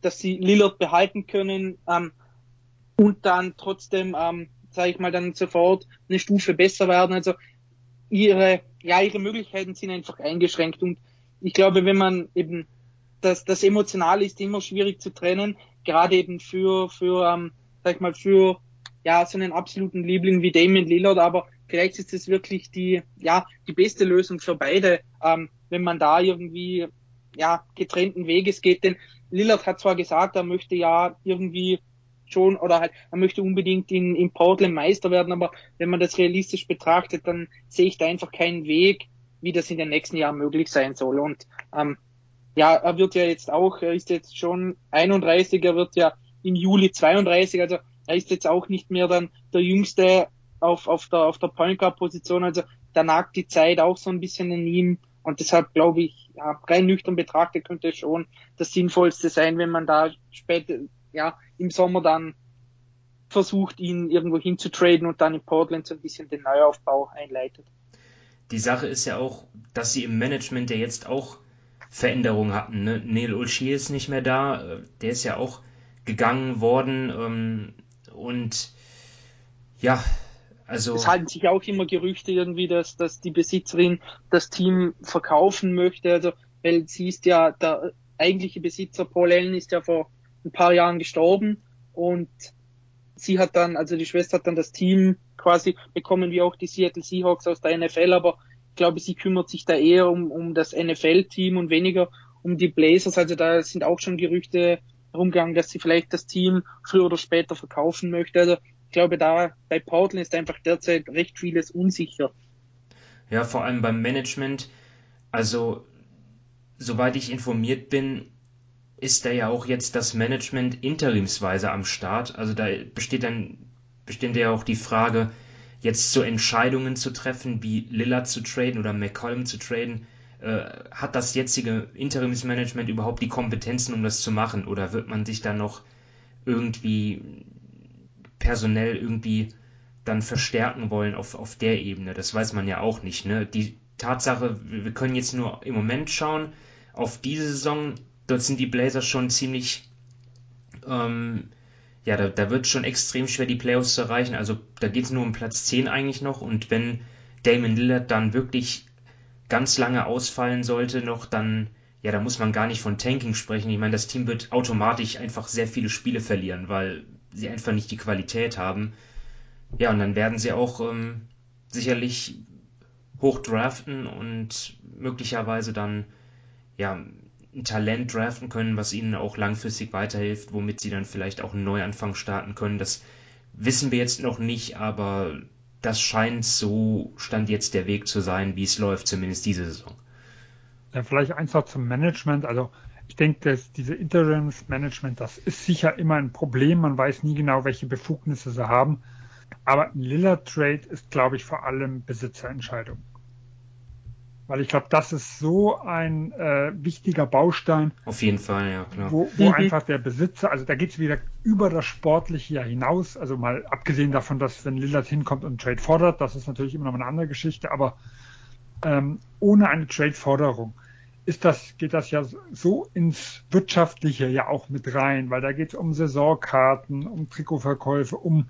dass sie Lillard behalten können ähm, und dann trotzdem, ähm, sage ich mal, dann sofort eine Stufe besser werden. Also ihre, ja, ihre Möglichkeiten sind einfach eingeschränkt. Und ich glaube, wenn man eben das, das emotional ist immer schwierig zu trennen, gerade eben für, für, ähm, sag ich mal, für ja, so einen absoluten Liebling wie Damien Lillard, aber vielleicht ist es wirklich die, ja, die beste Lösung für beide, ähm, wenn man da irgendwie, ja, getrennten Weges geht, denn Lillard hat zwar gesagt, er möchte ja irgendwie schon oder halt, er möchte unbedingt in, in Portland Meister werden, aber wenn man das realistisch betrachtet, dann sehe ich da einfach keinen Weg, wie das in den nächsten Jahren möglich sein soll. Und ähm, ja, er wird ja jetzt auch, er ist jetzt schon 31, er wird ja im Juli 32, also er ist jetzt auch nicht mehr dann der Jüngste auf, auf der, auf der Point Guard Position, also da nagt die Zeit auch so ein bisschen in ihm und deshalb glaube ich, ja, rein nüchtern betrachtet könnte es schon das Sinnvollste sein, wenn man da später, ja, im Sommer dann versucht, ihn irgendwo hinzutraden und dann in Portland so ein bisschen den Neuaufbau einleitet die Sache ist ja auch, dass sie im Management ja jetzt auch Veränderungen hatten. Ne? Neil Olschier ist nicht mehr da, äh, der ist ja auch gegangen worden ähm, und ja, also. Es halten sich auch immer Gerüchte irgendwie, dass, dass die Besitzerin das Team verkaufen möchte, also, weil sie ist ja, der eigentliche Besitzer Paul Allen ist ja vor ein paar Jahren gestorben und sie hat dann, also die Schwester hat dann das Team quasi bekommen, wie auch die Seattle Seahawks aus der NFL, aber ich glaube, sie kümmert sich da eher um, um das NFL-Team und weniger um die Blazers. Also da sind auch schon Gerüchte rumgegangen, dass sie vielleicht das Team früher oder später verkaufen möchte. Also ich glaube, da bei Portland ist einfach derzeit recht vieles unsicher. Ja, vor allem beim Management. Also, soweit ich informiert bin, ist da ja auch jetzt das Management interimsweise am Start. Also da besteht dann besteht ja auch die Frage, jetzt so Entscheidungen zu treffen, wie Lillard zu traden oder McCollum zu traden. Äh, hat das jetzige Interimsmanagement überhaupt die Kompetenzen, um das zu machen? Oder wird man sich da noch irgendwie personell irgendwie dann verstärken wollen auf, auf der Ebene? Das weiß man ja auch nicht. Ne? Die Tatsache, wir können jetzt nur im Moment schauen auf diese Saison dort sind die Blazers schon ziemlich, ähm, ja, da, da wird schon extrem schwer, die Playoffs zu erreichen. Also da geht es nur um Platz 10 eigentlich noch. Und wenn Damon Lillard dann wirklich ganz lange ausfallen sollte noch, dann, ja, da muss man gar nicht von Tanking sprechen. Ich meine, das Team wird automatisch einfach sehr viele Spiele verlieren, weil sie einfach nicht die Qualität haben. Ja, und dann werden sie auch ähm, sicherlich hoch draften und möglicherweise dann ja ein Talent draften können, was ihnen auch langfristig weiterhilft, womit sie dann vielleicht auch einen Neuanfang starten können. Das wissen wir jetzt noch nicht, aber das scheint so stand jetzt der Weg zu sein, wie es läuft, zumindest diese Saison. Ja, vielleicht eins noch zum Management. Also ich denke, dass diese Interimsmanagement, das ist sicher immer ein Problem. Man weiß nie genau, welche Befugnisse sie haben. Aber ein Lillard Trade ist, glaube ich, vor allem Besitzerentscheidung. Weil ich glaube, das ist so ein äh, wichtiger Baustein. Auf jeden Fall, ja, klar. Wo, wo mhm. einfach der Besitzer, also da geht es wieder über das Sportliche ja hinaus. Also mal abgesehen davon, dass wenn Lillard hinkommt und einen Trade fordert, das ist natürlich immer noch eine andere Geschichte, aber ähm, ohne eine Trade-Forderung ist das, geht das ja so ins Wirtschaftliche ja auch mit rein, weil da geht es um Saisonkarten, um Trikotverkäufe, um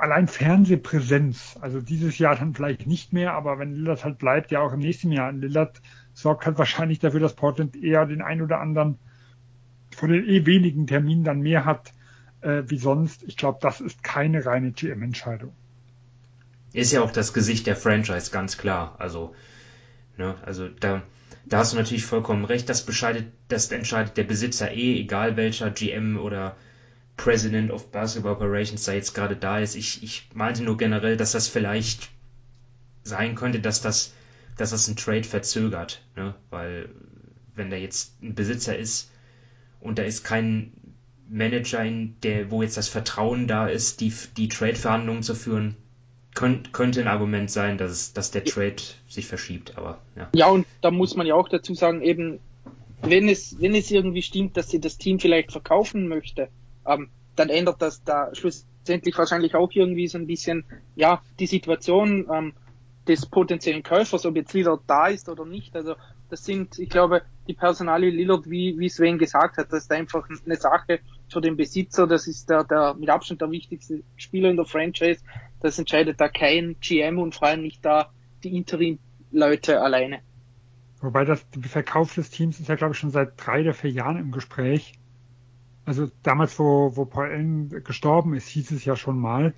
allein Fernsehpräsenz, also dieses Jahr dann vielleicht nicht mehr, aber wenn Lillard halt bleibt, ja auch im nächsten Jahr. Lillard sorgt halt wahrscheinlich dafür, dass Portland eher den ein oder anderen von den eh wenigen Terminen dann mehr hat äh, wie sonst. Ich glaube, das ist keine reine GM-Entscheidung. Ist ja auch das Gesicht der Franchise, ganz klar. Also, ne, also da, da hast du natürlich vollkommen recht. Das, bescheidet, das entscheidet der Besitzer eh, egal welcher GM oder President of Basketball Operations da jetzt gerade da ist. Ich, ich meinte nur generell, dass das vielleicht sein könnte, dass das, dass das ein Trade verzögert, ne? Weil wenn da jetzt ein Besitzer ist und da ist kein Manager, in der, wo jetzt das Vertrauen da ist, die, die Trade-Verhandlungen zu führen, könnt, könnte ein Argument sein, dass, dass der Trade sich verschiebt, aber ja. Ja, und da muss man ja auch dazu sagen, eben, wenn es, wenn es irgendwie stimmt, dass sie das Team vielleicht verkaufen möchte, ähm, dann ändert das da schlussendlich wahrscheinlich auch irgendwie so ein bisschen, ja, die Situation ähm, des potenziellen Käufers, ob jetzt Lillard da ist oder nicht. Also das sind, ich glaube, die Personalie Lillard, wie, wie Sven gesagt hat, das ist einfach eine Sache für den Besitzer. Das ist der, der mit Abstand der wichtigste Spieler in der Franchise. Das entscheidet da kein GM und vor allem nicht da die Interim-Leute alleine. Wobei das Verkauf des Teams ist ja, glaube ich, schon seit drei oder vier Jahren im Gespräch. Also damals, wo, wo Paul Allen gestorben ist, hieß es ja schon mal.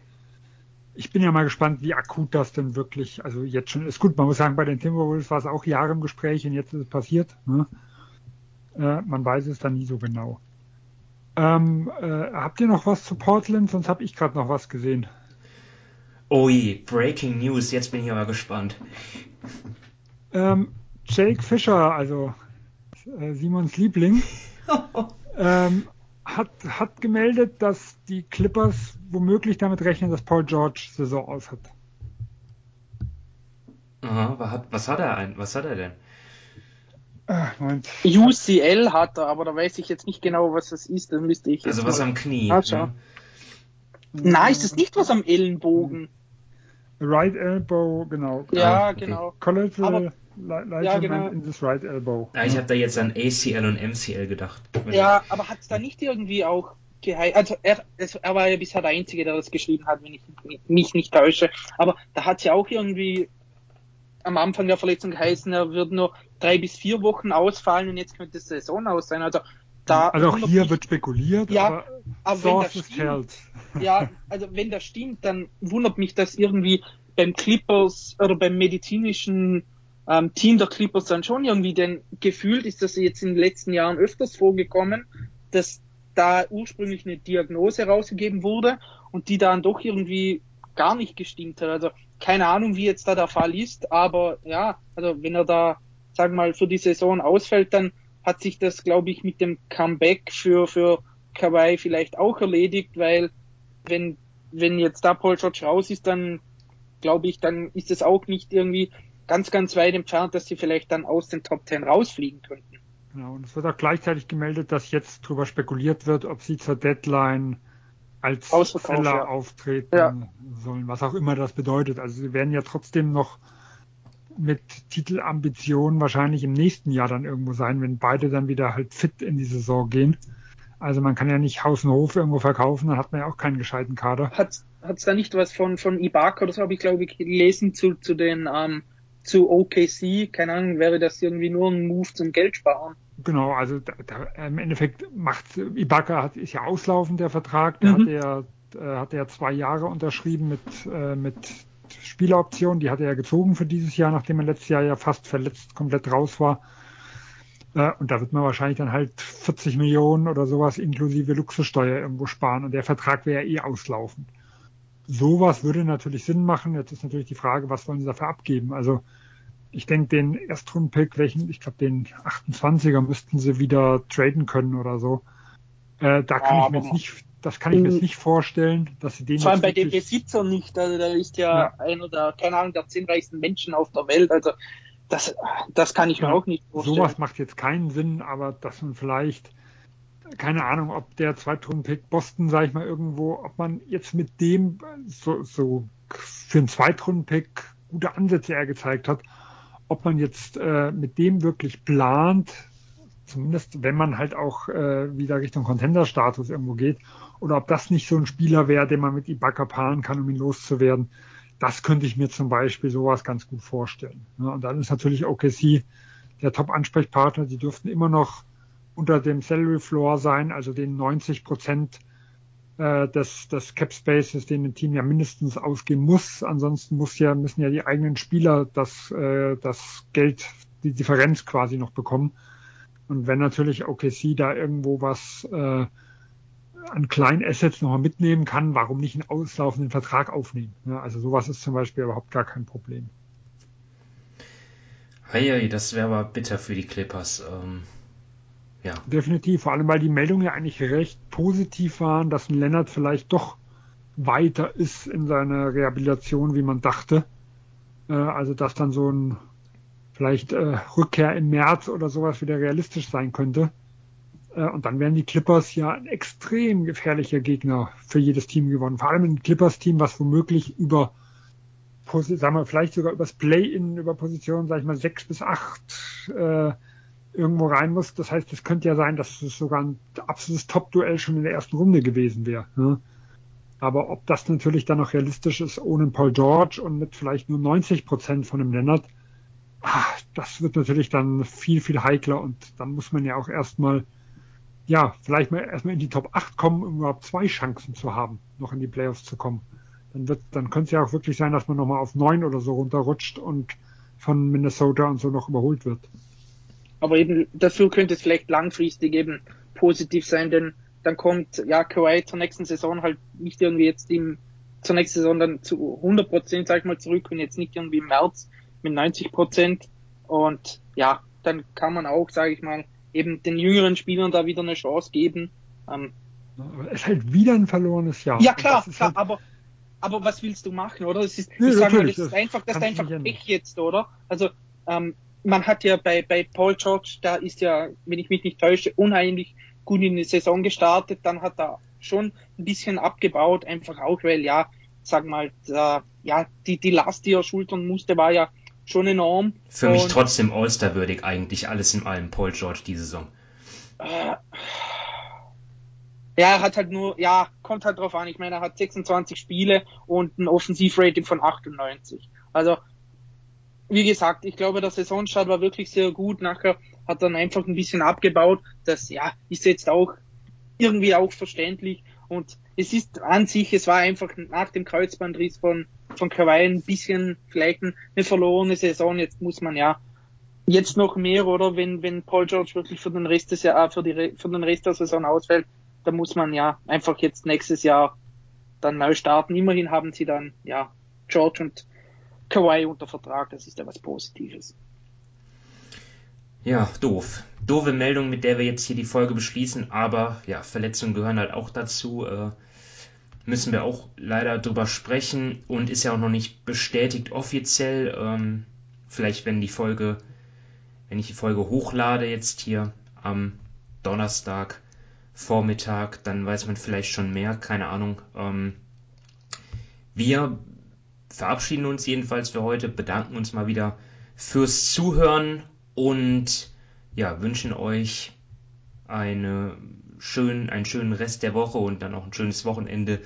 Ich bin ja mal gespannt, wie akut das denn wirklich, also jetzt schon ist. Gut, man muss sagen, bei den Timberwolves war es auch Jahre im Gespräch und jetzt ist es passiert. Ne? Äh, man weiß es dann nie so genau. Ähm, äh, habt ihr noch was zu Portland? Sonst habe ich gerade noch was gesehen. Ui, Breaking News, jetzt bin ich aber gespannt. Ähm, Jake Fischer, also äh, Simons Liebling, ähm, hat, hat gemeldet, dass die Clippers womöglich damit rechnen, dass Paul George Saison aus hat. Aha, was hat, er ein, was hat er denn? Äh, Moment. UCL hat er, aber da weiß ich jetzt nicht genau, was das ist. Das müsste ich Also was mal- am Knie. Ah, ne? Nein, ist das nicht was am Ellenbogen? Right elbow, genau. Ja, Ah, okay. genau. Collateral Ja, genau. in this right elbow. Ja, ich habe da jetzt an ACL und MCL gedacht. Ja, aber hat es da nicht irgendwie auch geheilt? Also er, es, er war ja bisher der Einzige, der das geschrieben hat, wenn ich mich nicht täusche. Aber da hat es ja auch irgendwie am Anfang der Verletzung geheißen, er wird nur drei bis vier Wochen ausfallen und jetzt könnte es Saison aus sein. Also da Also auch hier wird spekuliert, Ja, aber aber wenn das Sources stimmt, ja, also wenn das stimmt, dann wundert mich das irgendwie beim Clippers oder beim medizinischen ähm, Team der Clippers dann schon irgendwie, denn gefühlt ist das jetzt in den letzten Jahren öfters vorgekommen, dass da ursprünglich eine Diagnose rausgegeben wurde und die dann doch irgendwie gar nicht gestimmt hat. Also keine Ahnung, wie jetzt da der Fall ist, aber ja, also wenn er da, sagen wir mal, für die Saison ausfällt, dann hat sich das, glaube ich, mit dem Comeback für, für Kawhi vielleicht auch erledigt, weil wenn, wenn jetzt da Paul George raus ist, dann glaube ich, dann ist es auch nicht irgendwie ganz, ganz weit entfernt, dass sie vielleicht dann aus den Top Ten rausfliegen könnten. Genau, und es wird auch gleichzeitig gemeldet, dass jetzt darüber spekuliert wird, ob sie zur Deadline als Seller ja. auftreten Ja. sollen, was auch immer das bedeutet. Also sie werden ja trotzdem noch mit Titelambitionen wahrscheinlich im nächsten Jahr dann irgendwo sein, wenn beide dann wieder halt fit in die Saison gehen. Also man kann ja nicht Haus und Hof irgendwo verkaufen, dann hat man ja auch keinen gescheiten Kader. Hat es da nicht was von, von Ibaka oder so, habe ich glaube ich gelesen, zu, zu den, ähm, zu OKC, keine Ahnung, wäre das irgendwie nur ein Move zum Geld sparen. Genau, also da, da, im Endeffekt macht Ibaka hat, ist ja auslaufend der Vertrag, der Mhm. hat ja äh, hat ja zwei Jahre unterschrieben mit äh, mit Spieleroption, die hat er ja gezogen für dieses Jahr, nachdem er letztes Jahr ja fast verletzt komplett raus war. Äh, und da wird man wahrscheinlich dann halt 40 Millionen oder sowas inklusive Luxussteuer irgendwo sparen und der Vertrag wäre ja eh auslaufend. Sowas würde natürlich Sinn machen. Jetzt ist natürlich die Frage, was wollen sie dafür abgeben? Also ich denke, den Erstrunden-Pick, welchen, ich glaube, den 28er müssten sie wieder traden können oder so. Äh, da kann Ja, ich mir jetzt nicht, das kann ich mir jetzt nicht vorstellen, dass sie den Vor allem bei dem wirklich- Besitzer nicht, also da ist ja, Ja. einer der, keine Ahnung, der zehn reichsten Menschen auf der Welt, also das, das kann ich mir Ja, auch nicht vorstellen. Sowas macht jetzt keinen Sinn, aber dass man vielleicht, keine Ahnung, ob der Zweitrunden-Pick Boston, sage ich mal, irgendwo, ob man jetzt mit dem so, so für einen Zweitrunden-Pick gute Ansätze er gezeigt hat, ob man jetzt äh, mit dem wirklich plant, zumindest wenn man halt auch äh, wieder Richtung Contender-Status irgendwo geht, oder ob das nicht so ein Spieler wäre, den man mit Ibaka paaren kann, um ihn loszuwerden. Das könnte ich mir zum Beispiel sowas ganz gut vorstellen. Und dann ist natürlich OKC der Top-Ansprechpartner. Die dürften immer noch unter dem Salary Floor sein, also den 90 Prozent äh, des, des Cap Spaces, den ein Team ja mindestens ausgeben muss. Ansonsten muss ja, müssen ja die eigenen Spieler das, äh, das Geld, die Differenz quasi noch bekommen. Und wenn natürlich OKC da irgendwo was äh, an kleinen Assets nochmal mitnehmen kann, warum nicht einen auslaufenden Vertrag aufnehmen? Ja, also sowas ist zum Beispiel überhaupt gar kein Problem. Hey, das wäre aber bitter für die Clippers. Ähm, ja. Definitiv, vor allem weil die Meldungen ja eigentlich recht positiv waren, dass ein Lennart vielleicht doch weiter ist in seiner Rehabilitation, wie man dachte. Äh, also dass dann so ein vielleicht äh, Rückkehr im März oder sowas wieder realistisch sein könnte. Äh, und dann wären die Clippers ja ein extrem gefährlicher Gegner für jedes Team gewonnen. Vor allem ein Clippers-Team, was womöglich über, sagen wir, vielleicht sogar übers Play-In, über Positionen, sag ich mal, sechs bis acht äh, irgendwo rein muss. Das heißt, es könnte ja sein, dass es sogar ein absolutes Top-Duell schon in der ersten Runde gewesen wäre. Ne? Aber ob das natürlich dann noch realistisch ist ohne Paul George und mit vielleicht nur 90 Prozent von dem Leonard, ach, das wird natürlich dann viel, viel heikler und dann muss man ja auch erstmal, ja, vielleicht mal erstmal in die Top 8 kommen, um überhaupt zwei Chancen zu haben, noch in die Playoffs zu kommen. Dann wird, dann könnte es ja auch wirklich sein, dass man nochmal auf 9 oder so runterrutscht und von Minnesota und so noch überholt wird. Aber eben dafür könnte es vielleicht langfristig eben positiv sein, denn dann kommt ja Kawhi zur nächsten Saison halt nicht irgendwie jetzt im zur nächsten Saison dann zu 100 Prozent, sag ich mal, zurück und jetzt nicht irgendwie im März mit 90 Prozent. Und ja, dann kann man auch, sage ich mal, eben den jüngeren Spielern da wieder eine Chance geben. Ähm, es ist halt wieder ein verlorenes Jahr. Ja klar, klar halt aber aber was willst du machen, oder? Das ist, nee, ich sag mal, das ist einfach, das ist einfach Pech jetzt, oder? Also ähm, man hat ja bei, bei Paul George, da ist ja, wenn ich mich nicht täusche, unheimlich gut in die Saison gestartet, dann hat er schon ein bisschen abgebaut, einfach auch, weil ja, sag mal, da, ja, die, die Last, die er schultern musste, war ja schon enorm. Für mich trotzdem All-Star-würdig eigentlich alles in allem, Paul George, die Saison. Äh, ja, er hat halt nur, ja, kommt halt drauf an. Ich meine, er hat 26 Spiele und ein Offensivrating von 98. Also wie gesagt, ich glaube, der Saisonstart war wirklich sehr gut. Nachher hat dann einfach ein bisschen abgebaut. Das, ja, ist jetzt auch irgendwie auch verständlich. Und es ist an sich, es war einfach nach dem Kreuzbandriss von, von Kawhi ein bisschen vielleicht eine verlorene Saison. Jetzt muss man ja jetzt noch mehr, oder? Wenn, wenn Paul George wirklich für den Rest des Jahr, für die, für den Rest der Saison ausfällt, dann muss man ja einfach jetzt nächstes Jahr dann neu starten. Immerhin haben sie dann, ja, George und Kawhi unter Vertrag, das ist ja was Positives. Ja, doof. Doofe Meldung, mit der wir jetzt hier die Folge beschließen, aber ja, Verletzungen gehören halt auch dazu. Äh, müssen wir auch leider drüber sprechen und ist ja auch noch nicht bestätigt offiziell. Ähm, vielleicht, wenn die Folge, wenn ich die Folge hochlade jetzt hier am Donnerstag Vormittag, dann weiß man vielleicht schon mehr, keine Ahnung. Ähm, wir verabschieden uns jedenfalls für heute, bedanken uns mal wieder fürs Zuhören und ja, wünschen euch eine schön, einen schönen Rest der Woche und dann auch ein schönes Wochenende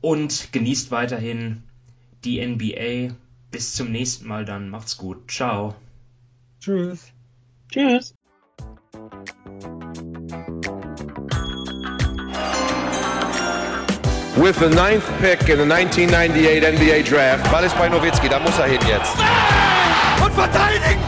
und genießt weiterhin die NBA. Bis zum nächsten Mal dann. Macht's gut. Ciao. Tschüss. Tschüss. with the ninth pick in the 1998 NBA Draft. Ball ist bei Nowitzki, da muss er hin jetzt. Und verteidigen!